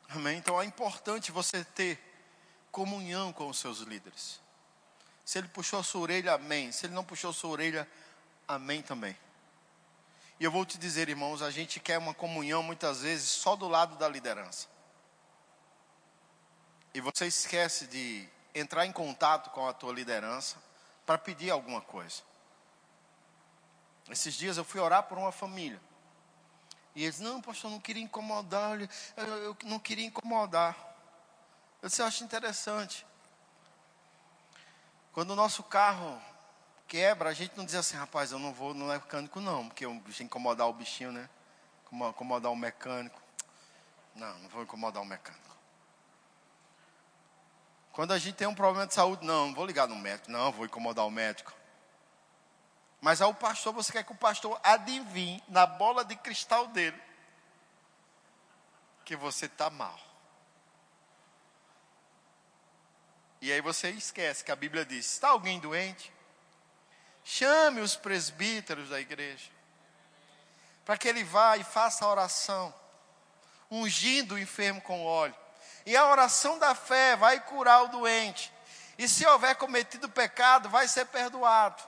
Amém? Então é importante você ter comunhão com os seus líderes. Se ele puxou a sua orelha, amém. Se ele não puxou a sua orelha, amém também. E eu vou te dizer, irmãos, a gente quer uma comunhão muitas vezes só do lado da liderança. E você esquece de entrar em contato com a tua liderança para pedir alguma coisa. Esses dias eu fui orar por uma família. E eles, não, pastor, eu não queria incomodar, eu, eu não queria incomodar. Eu disse, eu acho interessante. Quando o nosso carro quebra, a gente não diz assim, rapaz, eu não vou no mecânico não, porque eu que incomodar o bichinho, né? Incomodar o mecânico. Não, não vou incomodar o mecânico. Quando a gente tem um problema de saúde, não, não vou ligar no médico, não, vou incomodar o médico. Mas ao pastor, você quer que o pastor adivinhe na bola de cristal dele que você está mal. E aí você esquece que a Bíblia diz: está alguém doente? Chame os presbíteros da igreja, para que ele vá e faça a oração, ungindo o enfermo com óleo. E a oração da fé vai curar o doente. E se houver cometido pecado, vai ser perdoado.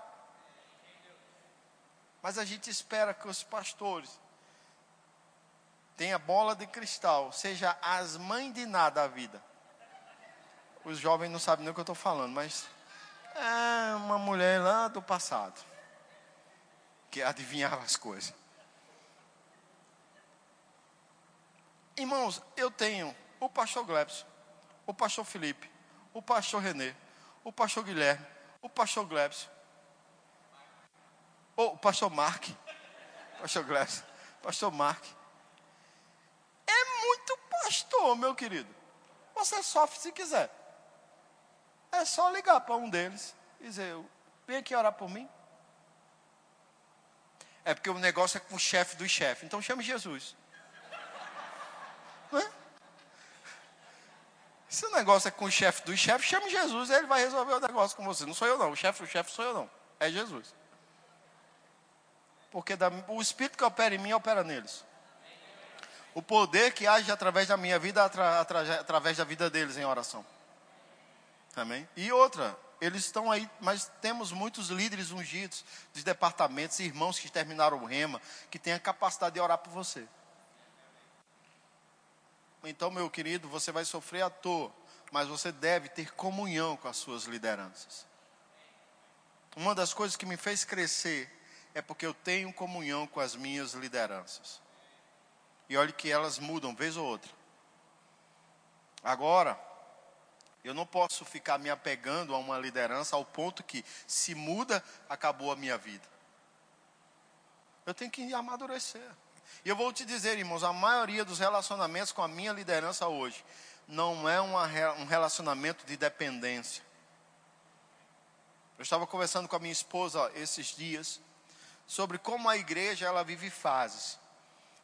Mas a gente espera que os pastores tenham bola de cristal, seja as mães de nada da vida. Os jovens não sabem nem o que eu estou falando, mas é uma mulher lá do passado que adivinhava as coisas. Irmãos, eu tenho o pastor Glebson, o pastor Felipe, o pastor Renê, o pastor Guilherme, o pastor Glebson, o pastor Mark, pastor Glebson, pastor Mark. É muito pastor, meu querido. Você sofre se quiser. É só ligar para um deles e dizer, vem aqui orar por mim. É porque o negócio é com o chefe do chefe. Então chame Jesus. Não é? Se o negócio é com o chefe do chefe, chame Jesus, ele vai resolver o negócio com você. Não sou eu não, o chefe do chefe sou eu não. É Jesus. Porque da, o Espírito que opera em mim opera neles. O poder que age através da minha vida, atra, atra, através da vida deles em oração. Amém? E outra, eles estão aí, mas temos muitos líderes ungidos dos departamentos, irmãos que terminaram o rema, que têm a capacidade de orar por você. Então, meu querido, você vai sofrer à toa, mas você deve ter comunhão com as suas lideranças. Uma das coisas que me fez crescer é porque eu tenho comunhão com as minhas lideranças. E olhe que elas mudam vez ou outra. Agora, eu não posso ficar me apegando a uma liderança ao ponto que, se muda, acabou a minha vida. Eu tenho que amadurecer. E eu vou te dizer, irmãos, a maioria dos relacionamentos com a minha liderança hoje não é uma, um relacionamento de dependência. Eu estava conversando com a minha esposa esses dias sobre como a igreja ela vive fases.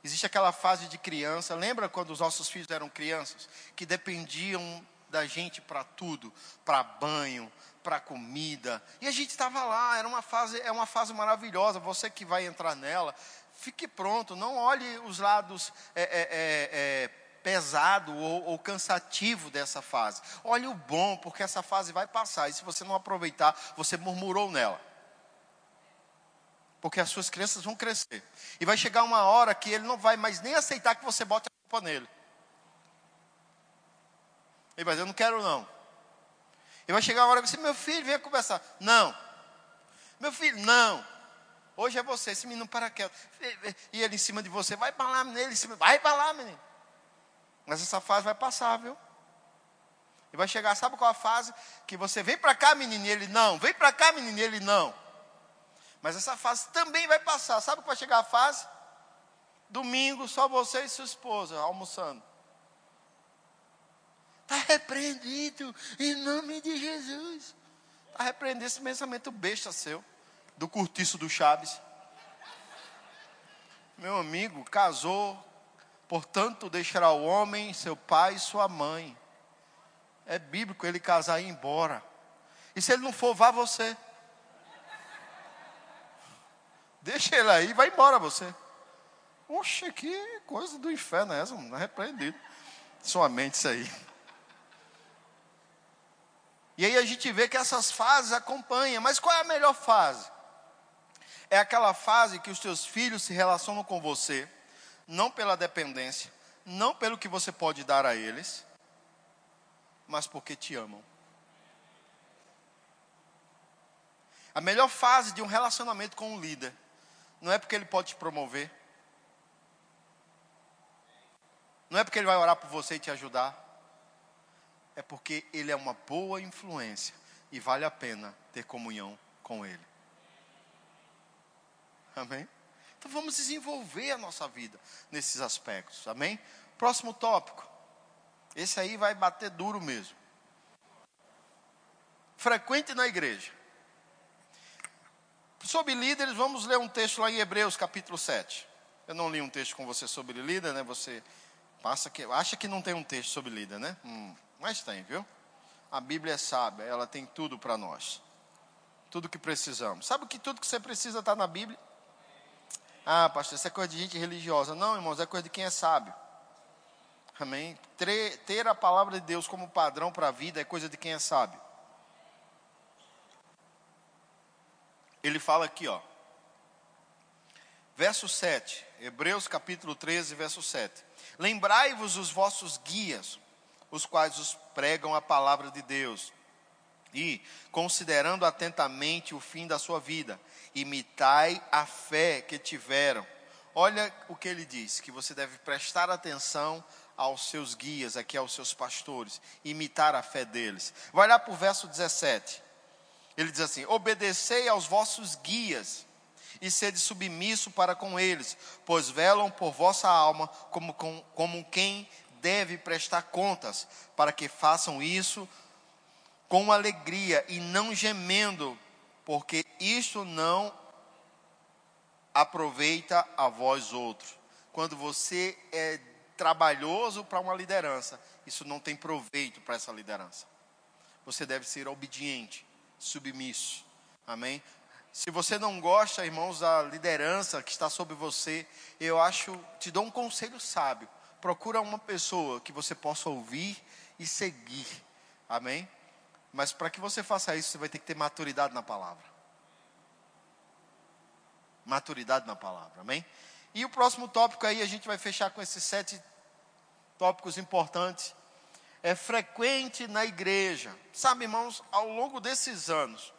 Existe aquela fase de criança, lembra quando os nossos filhos eram crianças, que dependiam da gente para tudo, para banho, para comida. E a gente estava lá, era uma fase, é uma fase maravilhosa. Você que vai entrar nela, fique pronto, não olhe os lados é, é, é, é, pesado ou, ou cansativo dessa fase. Olhe o bom, porque essa fase vai passar. E se você não aproveitar, você murmurou nela. Porque as suas crianças vão crescer. E vai chegar uma hora que ele não vai mais nem aceitar que você bote a culpa nele. Ele vai dizer, eu não quero não. E vai chegar uma hora que você, meu filho, venha conversar. Não, Meu filho, não. Hoje é você, esse menino para quieto. E ele em cima de você, vai para lá, menino, cima, vai para lá, menino. Mas essa fase vai passar, viu? E vai chegar, sabe qual a fase? Que você vem para cá, menino, e ele não. Vem para cá, menino, e ele não. Mas essa fase também vai passar. Sabe qual vai chegar a fase? Domingo, só você e sua esposa almoçando. Está repreendido em nome de Jesus. Está repreendido esse pensamento besta seu, do cortiço do Chaves. Meu amigo casou, portanto deixará o homem, seu pai e sua mãe. É bíblico ele casar e ir embora. E se ele não for, vá você. Deixa ele aí, vai embora você. Oxe, que coisa do inferno é essa? Não é repreendido. Sua mente isso aí. E aí a gente vê que essas fases acompanham. Mas qual é a melhor fase? É aquela fase que os teus filhos se relacionam com você, não pela dependência, não pelo que você pode dar a eles, mas porque te amam. A melhor fase de um relacionamento com um líder não é porque ele pode te promover, não é porque ele vai orar por você e te ajudar. É porque ele é uma boa influência e vale a pena ter comunhão com ele. Amém? Então vamos desenvolver a nossa vida nesses aspectos. Amém? Próximo tópico. Esse aí vai bater duro mesmo. Frequente na igreja. Sobre líderes, vamos ler um texto lá em Hebreus, capítulo 7. Eu não li um texto com você sobre líder, né? Você Passa que, acha que não tem um texto sobre líder, né? Hum, mas tem, viu? A Bíblia é sábia, ela tem tudo para nós. Tudo que precisamos. Sabe que tudo que você precisa está na Bíblia? Ah, pastor, isso é coisa de gente religiosa. Não, irmãos, é coisa de quem é sábio. Amém? Ter a palavra de Deus como padrão para a vida é coisa de quem é sábio. Ele fala aqui, ó. Verso 7, Hebreus capítulo 13, verso 7. Lembrai-vos os vossos guias, os quais os pregam a palavra de Deus. E, considerando atentamente o fim da sua vida, imitai a fé que tiveram. Olha o que ele diz: que você deve prestar atenção aos seus guias, aqui aos seus pastores, imitar a fé deles. Vai lá para o verso 17. Ele diz assim: Obedecei aos vossos guias e sede submisso para com eles, pois velam por vossa alma como, como, como quem deve prestar contas, para que façam isso com alegria e não gemendo, porque isto não aproveita a vós outros. Quando você é trabalhoso para uma liderança, isso não tem proveito para essa liderança. Você deve ser obediente, submisso. Amém? Se você não gosta, irmãos, da liderança que está sobre você, eu acho, te dou um conselho sábio. Procura uma pessoa que você possa ouvir e seguir. Amém? Mas para que você faça isso, você vai ter que ter maturidade na palavra. Maturidade na palavra, amém? E o próximo tópico aí, a gente vai fechar com esses sete tópicos importantes. É frequente na igreja. Sabe, irmãos, ao longo desses anos,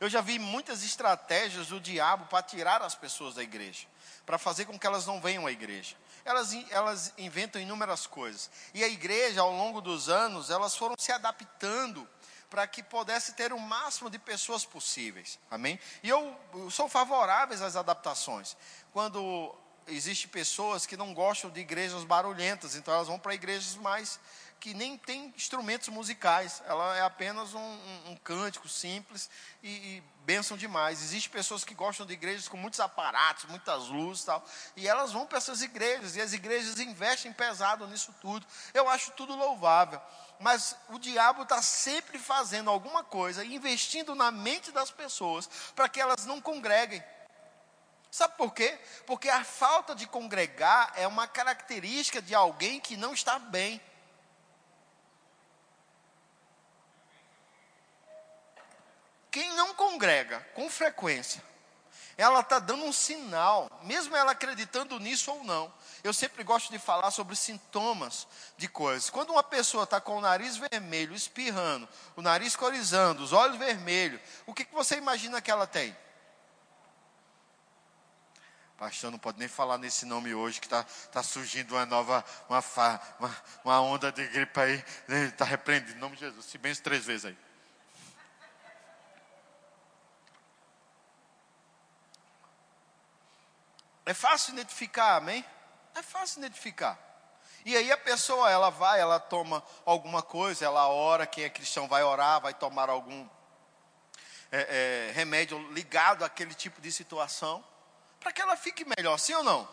eu já vi muitas estratégias do diabo para tirar as pessoas da igreja, para fazer com que elas não venham à igreja. Elas, elas inventam inúmeras coisas. E a igreja, ao longo dos anos, elas foram se adaptando para que pudesse ter o máximo de pessoas possíveis. Amém? E eu, eu sou favorável às adaptações. Quando existem pessoas que não gostam de igrejas barulhentas, então elas vão para igrejas mais que nem tem instrumentos musicais, ela é apenas um, um, um cântico simples e, e bênção demais. Existem pessoas que gostam de igrejas com muitos aparatos, muitas luzes e tal, e elas vão para essas igrejas, e as igrejas investem pesado nisso tudo. Eu acho tudo louvável, mas o diabo está sempre fazendo alguma coisa, investindo na mente das pessoas, para que elas não congreguem. Sabe por quê? Porque a falta de congregar é uma característica de alguém que não está bem. Quem não congrega com frequência, ela está dando um sinal, mesmo ela acreditando nisso ou não. Eu sempre gosto de falar sobre sintomas de coisas. Quando uma pessoa está com o nariz vermelho, espirrando, o nariz corizando, os olhos vermelhos, o que, que você imagina que ela tem? Pastor, não pode nem falar nesse nome hoje, que está tá surgindo uma nova, uma, uma, uma onda de gripe aí. Está repreendido, em nome de Jesus. Se benze três vezes aí. É fácil identificar, amém? É fácil identificar. E aí a pessoa, ela vai, ela toma alguma coisa, ela ora, quem é cristão vai orar, vai tomar algum é, é, remédio ligado àquele tipo de situação, para que ela fique melhor, sim ou não?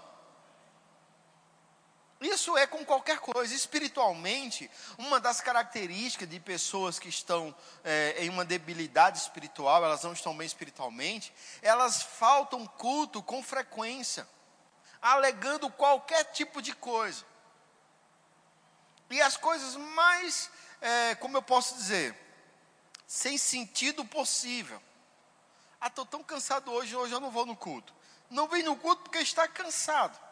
Isso é com qualquer coisa. Espiritualmente, uma das características de pessoas que estão é, em uma debilidade espiritual, elas não estão bem espiritualmente, elas faltam culto com frequência, alegando qualquer tipo de coisa. E as coisas mais, é, como eu posso dizer, sem sentido possível. Ah, estou tão cansado hoje, hoje eu não vou no culto. Não vem no culto porque está cansado.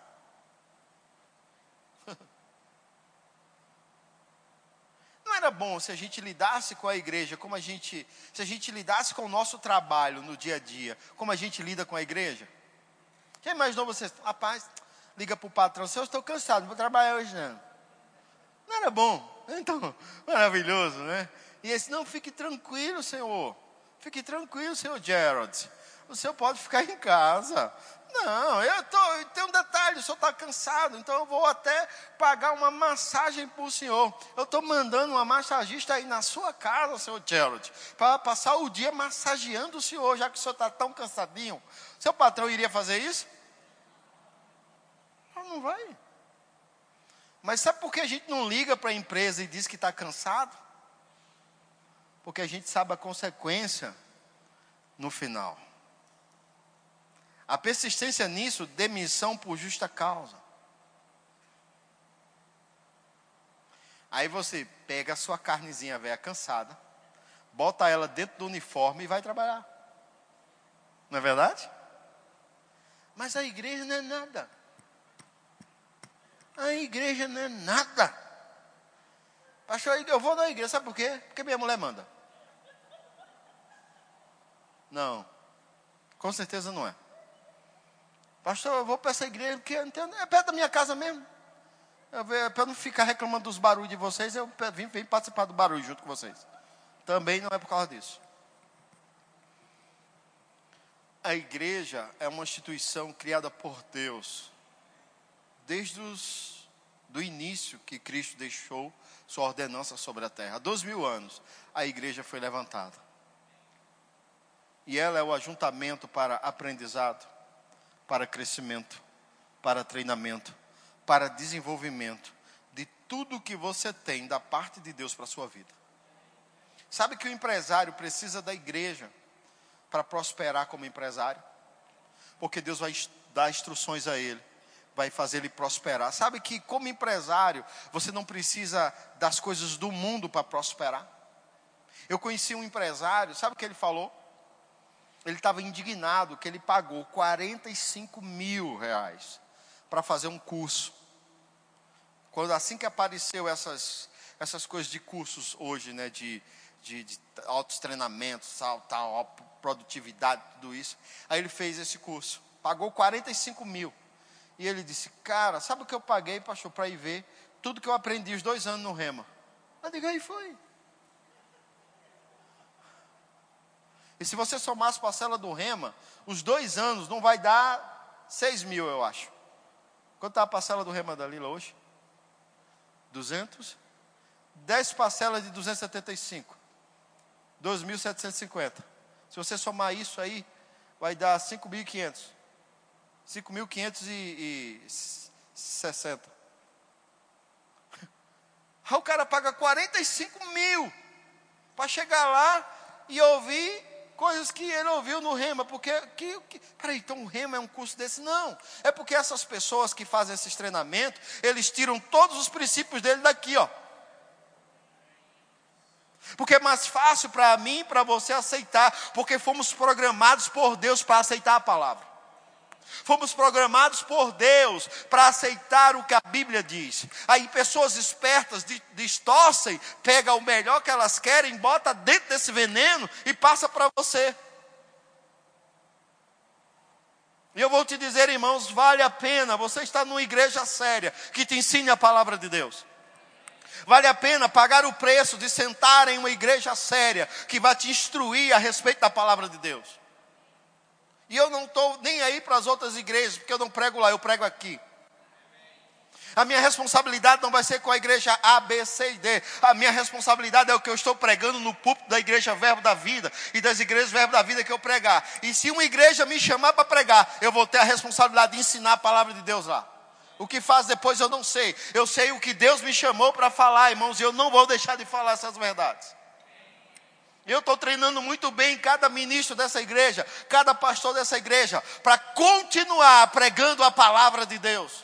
Não era bom se a gente lidasse com a igreja como a gente, se a gente lidasse com o nosso trabalho no dia a dia, como a gente lida com a igreja? Já imaginou você, rapaz, liga para o patrão, eu estou cansado, não vou trabalhar hoje não. Não era bom? Então, [laughs] maravilhoso, né? E esse, não, fique tranquilo, Senhor. Fique tranquilo, Senhor Gerald. O Senhor pode ficar em casa. Não, eu tô, tem um detalhe, o senhor está cansado, então eu vou até pagar uma massagem para o senhor. Eu estou mandando uma massagista aí na sua casa, senhor Gerald, para passar o dia massageando o senhor, já que o senhor está tão cansadinho. Seu patrão iria fazer isso? Não, não vai. Mas sabe por que a gente não liga para a empresa e diz que está cansado? Porque a gente sabe a consequência no final. A persistência nisso, demissão por justa causa. Aí você pega a sua carnezinha velha cansada, bota ela dentro do uniforme e vai trabalhar. Não é verdade? Mas a igreja não é nada. A igreja não é nada. Pastor, eu vou na igreja, sabe por quê? Porque minha mulher manda. Não, com certeza não é. Pastor, eu vou para essa igreja porque é perto da minha casa mesmo. Para não ficar reclamando dos barulhos de vocês, eu vim, vim participar do barulho junto com vocês. Também não é por causa disso. A igreja é uma instituição criada por Deus. Desde os, do início que Cristo deixou sua ordenança sobre a terra. Há dois mil anos, a igreja foi levantada. E ela é o ajuntamento para aprendizado, para crescimento, para treinamento, para desenvolvimento de tudo que você tem da parte de Deus para a sua vida. Sabe que o empresário precisa da igreja para prosperar como empresário? Porque Deus vai dar instruções a ele, vai fazer ele prosperar. Sabe que como empresário, você não precisa das coisas do mundo para prosperar? Eu conheci um empresário, sabe o que ele falou? Ele estava indignado que ele pagou 45 mil reais para fazer um curso. Quando assim que apareceu essas, essas coisas de cursos hoje, né, de, de, de altos treinamentos, tal, tal, produtividade, tudo isso, aí ele fez esse curso, pagou 45 mil. E ele disse, cara, sabe o que eu paguei, pastor, para ir ver tudo que eu aprendi os dois anos no Rema? Eu digo, aí foi. E se você somar as parcelas do Rema, os dois anos não vai dar 6 mil, eu acho. Quanto está a parcela do Rema da Lila hoje? 200? 10 parcelas de 275. 2.750. Se você somar isso aí, vai dar 5.500. 5.560. [laughs] Aí o cara paga 45 mil para chegar lá e ouvir coisas que ele ouviu no Rema, porque que, que, peraí, então o Rema é um curso desse? Não, é porque essas pessoas que fazem esses treinamentos, eles tiram todos os princípios dele daqui, ó. Porque é mais fácil para mim e para você aceitar, porque fomos programados por Deus para aceitar a palavra. Fomos programados por Deus para aceitar o que a Bíblia diz. Aí pessoas espertas distorcem, pega o melhor que elas querem, bota dentro desse veneno e passa para você. E eu vou te dizer, irmãos, vale a pena você estar numa igreja séria que te ensine a palavra de Deus. Vale a pena pagar o preço de sentar em uma igreja séria que vai te instruir a respeito da palavra de Deus. E eu não estou nem aí para as outras igrejas, porque eu não prego lá, eu prego aqui. A minha responsabilidade não vai ser com a igreja A, B, C e D. A minha responsabilidade é o que eu estou pregando no púlpito da igreja Verbo da Vida e das igrejas Verbo da Vida que eu pregar. E se uma igreja me chamar para pregar, eu vou ter a responsabilidade de ensinar a palavra de Deus lá. O que faz depois eu não sei. Eu sei o que Deus me chamou para falar, irmãos, e eu não vou deixar de falar essas verdades. Eu estou treinando muito bem cada ministro dessa igreja, cada pastor dessa igreja, para continuar pregando a palavra de Deus.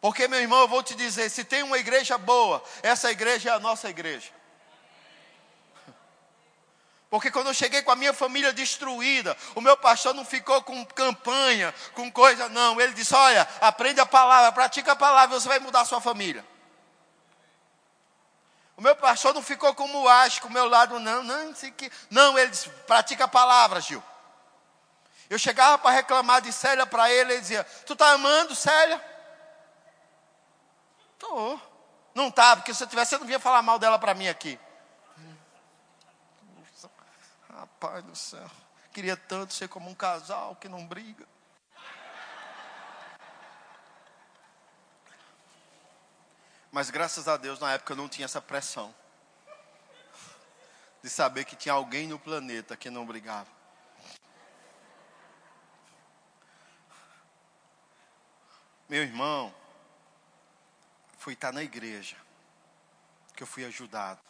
Porque, meu irmão, eu vou te dizer: se tem uma igreja boa, essa igreja é a nossa igreja. [laughs] Porque quando eu cheguei com a minha família destruída, o meu pastor não ficou com campanha, com coisa, não. Ele disse: Olha, aprende a palavra, pratica a palavra, você vai mudar a sua família. O meu pastor não ficou como com o meu lado, não, não, sei que. Não, ele disse, pratica a palavra, Gil. Eu chegava para reclamar de Célia para ele, ele dizia, tu está amando Célia? Estou. Não tá, porque se eu tivesse, você não vinha falar mal dela para mim aqui. Rapaz do céu. Queria tanto ser como um casal que não briga. Mas graças a Deus, na época eu não tinha essa pressão. De saber que tinha alguém no planeta que não brigava. Meu irmão, foi estar na igreja que eu fui ajudado,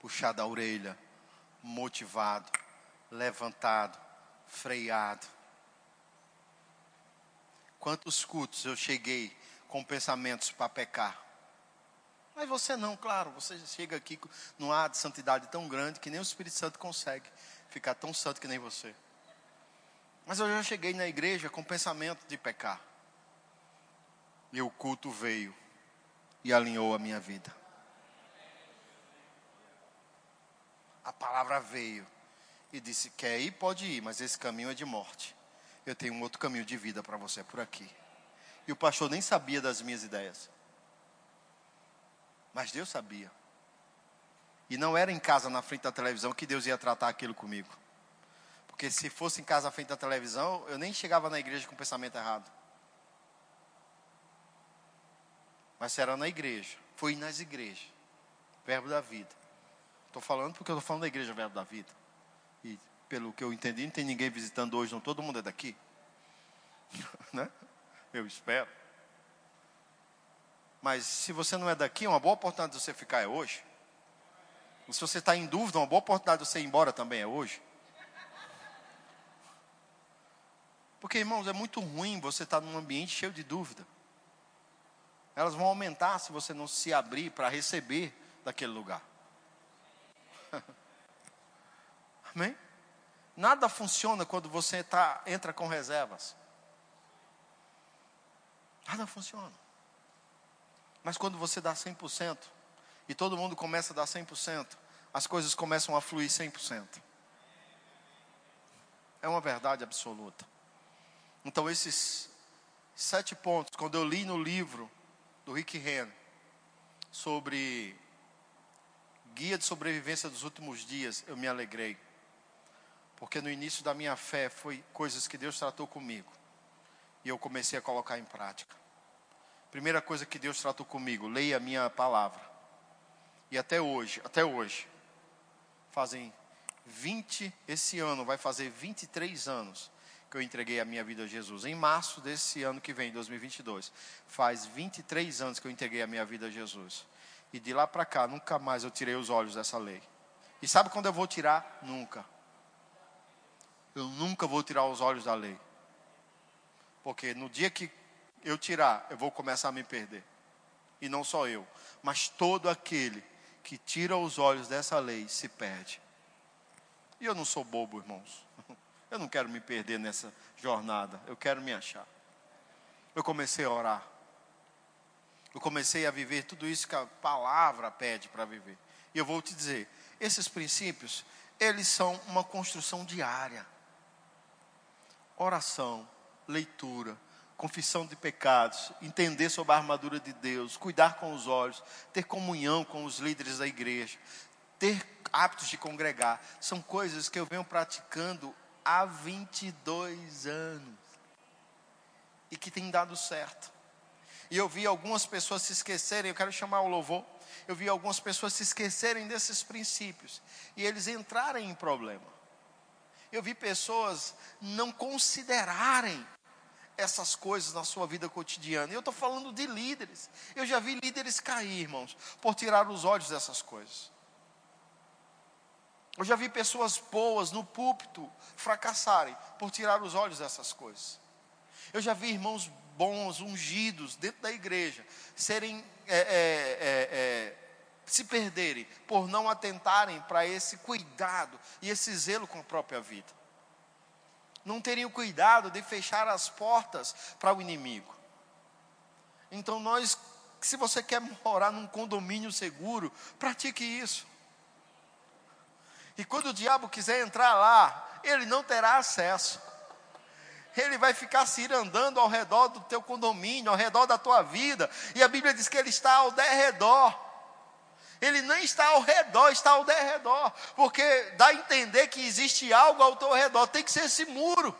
puxado a orelha, motivado, levantado, freado. Quantos cultos eu cheguei com pensamentos para pecar? Mas você não, claro, você chega aqui num ar de santidade tão grande que nem o Espírito Santo consegue ficar tão santo que nem você. Mas eu já cheguei na igreja com pensamento de pecar. E o culto veio e alinhou a minha vida. A palavra veio e disse: Quer ir? Pode ir, mas esse caminho é de morte. Eu tenho um outro caminho de vida para você por aqui. E o pastor nem sabia das minhas ideias. Mas Deus sabia. E não era em casa, na frente da televisão, que Deus ia tratar aquilo comigo. Porque se fosse em casa, na frente da televisão, eu nem chegava na igreja com o pensamento errado. Mas era na igreja, foi nas igrejas. Verbo da vida. Estou falando porque eu estou falando da igreja Verbo da Vida. E pelo que eu entendi, não tem ninguém visitando hoje, não. Todo mundo é daqui. [laughs] né? Eu espero. Mas se você não é daqui, uma boa oportunidade de você ficar é hoje. E se você está em dúvida, uma boa oportunidade de você ir embora também é hoje. Porque, irmãos, é muito ruim você estar tá num ambiente cheio de dúvida. Elas vão aumentar se você não se abrir para receber daquele lugar. [laughs] Amém? Nada funciona quando você tá, entra com reservas. Nada funciona. Mas quando você dá 100%, e todo mundo começa a dar 100%, as coisas começam a fluir 100%. É uma verdade absoluta. Então, esses sete pontos, quando eu li no livro do Rick Renner sobre guia de sobrevivência dos últimos dias, eu me alegrei. Porque no início da minha fé foi coisas que Deus tratou comigo. E eu comecei a colocar em prática. Primeira coisa que Deus tratou comigo, leia a minha palavra. E até hoje, até hoje, fazem 20, esse ano vai fazer 23 anos que eu entreguei a minha vida a Jesus. Em março desse ano que vem, 2022, faz 23 anos que eu entreguei a minha vida a Jesus. E de lá para cá, nunca mais eu tirei os olhos dessa lei. E sabe quando eu vou tirar? Nunca. Eu nunca vou tirar os olhos da lei. Porque no dia que eu tirar, eu vou começar a me perder. e não só eu, mas todo aquele que tira os olhos dessa lei se perde. E eu não sou bobo, irmãos. [laughs] Eu não quero me perder nessa jornada, eu quero me achar. Eu comecei a orar. Eu comecei a viver tudo isso que a palavra pede para viver. E eu vou te dizer, esses princípios, eles são uma construção diária. Oração, leitura, confissão de pecados, entender sobre a armadura de Deus, cuidar com os olhos, ter comunhão com os líderes da igreja, ter hábitos de congregar, são coisas que eu venho praticando há 22 anos e que tem dado certo. E eu vi algumas pessoas se esquecerem, eu quero chamar o louvor. Eu vi algumas pessoas se esquecerem desses princípios e eles entrarem em problema. Eu vi pessoas não considerarem essas coisas na sua vida cotidiana. E eu estou falando de líderes. Eu já vi líderes cair, irmãos, por tirar os olhos dessas coisas. Eu já vi pessoas boas no púlpito fracassarem por tirar os olhos dessas coisas. Eu já vi irmãos bons, ungidos dentro da igreja, serem é, é, é, é se perderem por não atentarem para esse cuidado e esse zelo com a própria vida. Não teriam cuidado de fechar as portas para o inimigo. Então nós, se você quer morar num condomínio seguro, pratique isso. E quando o diabo quiser entrar lá, ele não terá acesso ele vai ficar se andando ao redor do teu condomínio, ao redor da tua vida. E a Bíblia diz que ele está ao derredor. Ele não está ao redor, está ao derredor. Porque dá a entender que existe algo ao teu redor. Tem que ser esse muro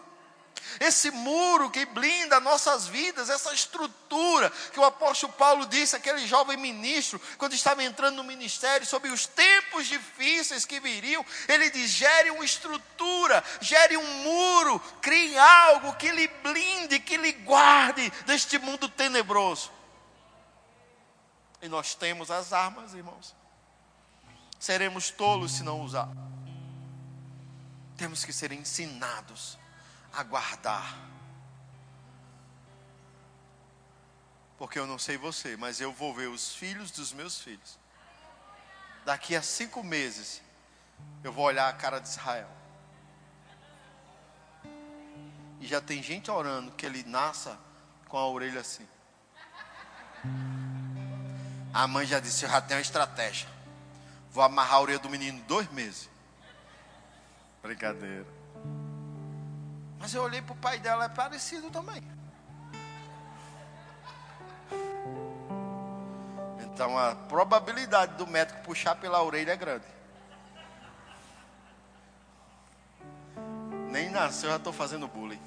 esse muro que blinda nossas vidas, essa estrutura que o apóstolo Paulo disse, aquele jovem ministro, quando estava entrando no ministério, sobre os tempos difíceis que viriam, ele diz: gere uma estrutura, gere um muro, crie algo que lhe blinde, que lhe guarde deste mundo tenebroso. E nós temos as armas, irmãos. Seremos tolos se não usar. Temos que ser ensinados aguardar. Porque eu não sei você, mas eu vou ver os filhos dos meus filhos. Daqui a cinco meses, eu vou olhar a cara de Israel. E já tem gente orando que ele nasça com a orelha assim. A mãe já disse: Eu já tenho uma estratégia. Vou amarrar a orelha do menino dois meses. Brincadeira. Mas eu olhei para o pai dela, é parecido também. Então a probabilidade do médico puxar pela orelha é grande. Nem nasceu, já estou fazendo bullying.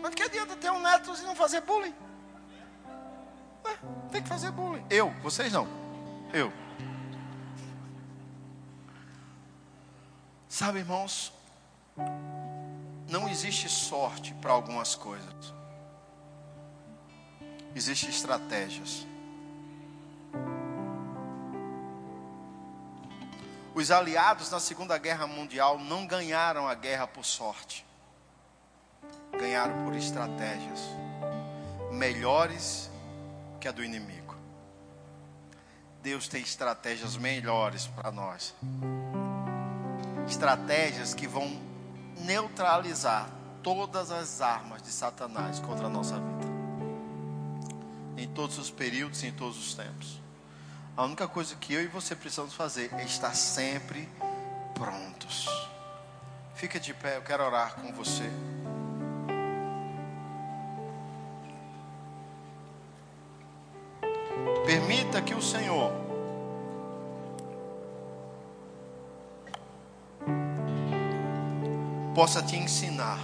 Mas que adianta ter um neto e não fazer bullying? Tem que fazer bullying. Eu, vocês não. Eu. Sabe, irmãos, não existe sorte para algumas coisas. Existem estratégias. Os aliados na Segunda Guerra Mundial não ganharam a guerra por sorte. Ganharam por estratégias melhores que a do inimigo. Deus tem estratégias melhores para nós. Estratégias que vão neutralizar todas as armas de Satanás contra a nossa vida. Em todos os períodos em todos os tempos. A única coisa que eu e você precisamos fazer é estar sempre prontos. Fica de pé, eu quero orar com você. Permita que o Senhor possa te ensinar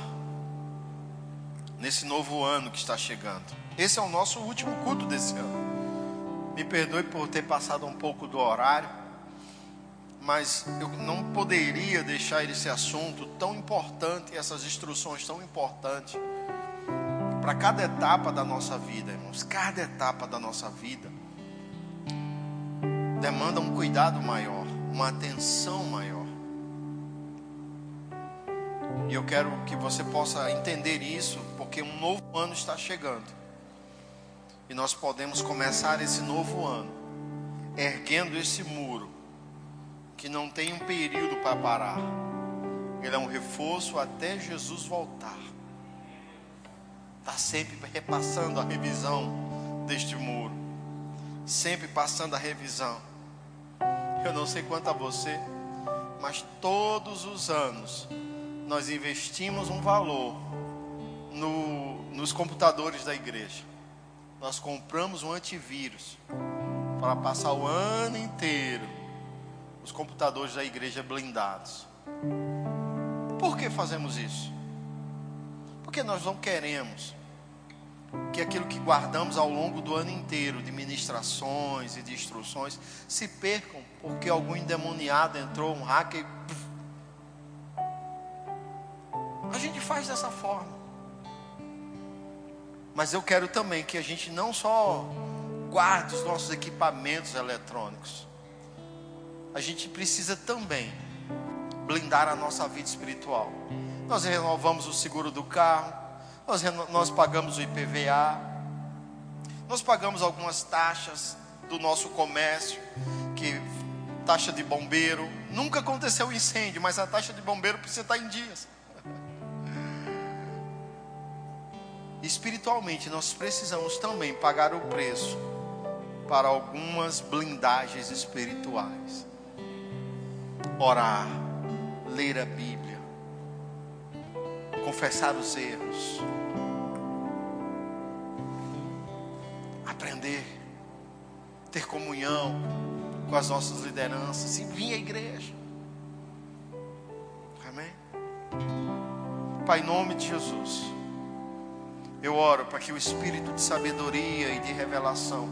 nesse novo ano que está chegando. Esse é o nosso último culto desse ano. Me perdoe por ter passado um pouco do horário, mas eu não poderia deixar esse assunto tão importante, essas instruções tão importantes para cada etapa da nossa vida, irmãos. Cada etapa da nossa vida demanda um cuidado maior, uma atenção maior. E eu quero que você possa entender isso, porque um novo ano está chegando. E nós podemos começar esse novo ano erguendo esse muro que não tem um período para parar. Ele é um reforço até Jesus voltar. Está sempre repassando a revisão deste muro. Sempre passando a revisão. Eu não sei quanto a você, mas todos os anos nós investimos um valor no, nos computadores da igreja. Nós compramos um antivírus para passar o ano inteiro os computadores da igreja blindados. Por que fazemos isso? Porque nós não queremos que aquilo que guardamos ao longo do ano inteiro de ministrações e de instruções se percam porque algum endemoniado entrou, um hacker. A gente faz dessa forma. Mas eu quero também que a gente não só guarde os nossos equipamentos eletrônicos, a gente precisa também blindar a nossa vida espiritual. Nós renovamos o seguro do carro, nós, nós pagamos o IPVA, nós pagamos algumas taxas do nosso comércio, que taxa de bombeiro. Nunca aconteceu incêndio, mas a taxa de bombeiro precisa estar em dias. [laughs] Espiritualmente, nós precisamos também pagar o preço para algumas blindagens espirituais. Orar, ler a Bíblia, confessar os erros, aprender, ter comunhão com as nossas lideranças e vir à igreja. Amém? Pai, em nome de Jesus, eu oro para que o espírito de sabedoria e de revelação,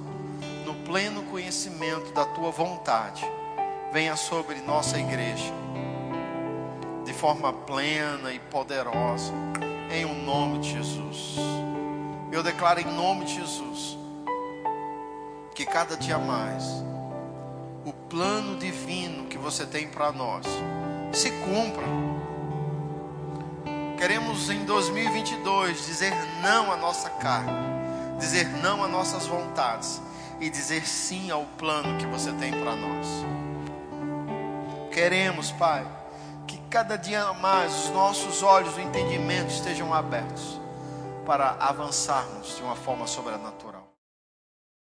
no pleno conhecimento da tua vontade, venha sobre nossa igreja, forma plena e poderosa, em o um nome de Jesus. Eu declaro em nome de Jesus, que cada dia mais, o plano divino que você tem para nós se cumpra. Queremos em 2022 dizer não à nossa carne, dizer não às nossas vontades e dizer sim ao plano que você tem para nós. Queremos, Pai, que cada dia mais os nossos olhos, o entendimento estejam abertos para avançarmos de uma forma sobrenatural.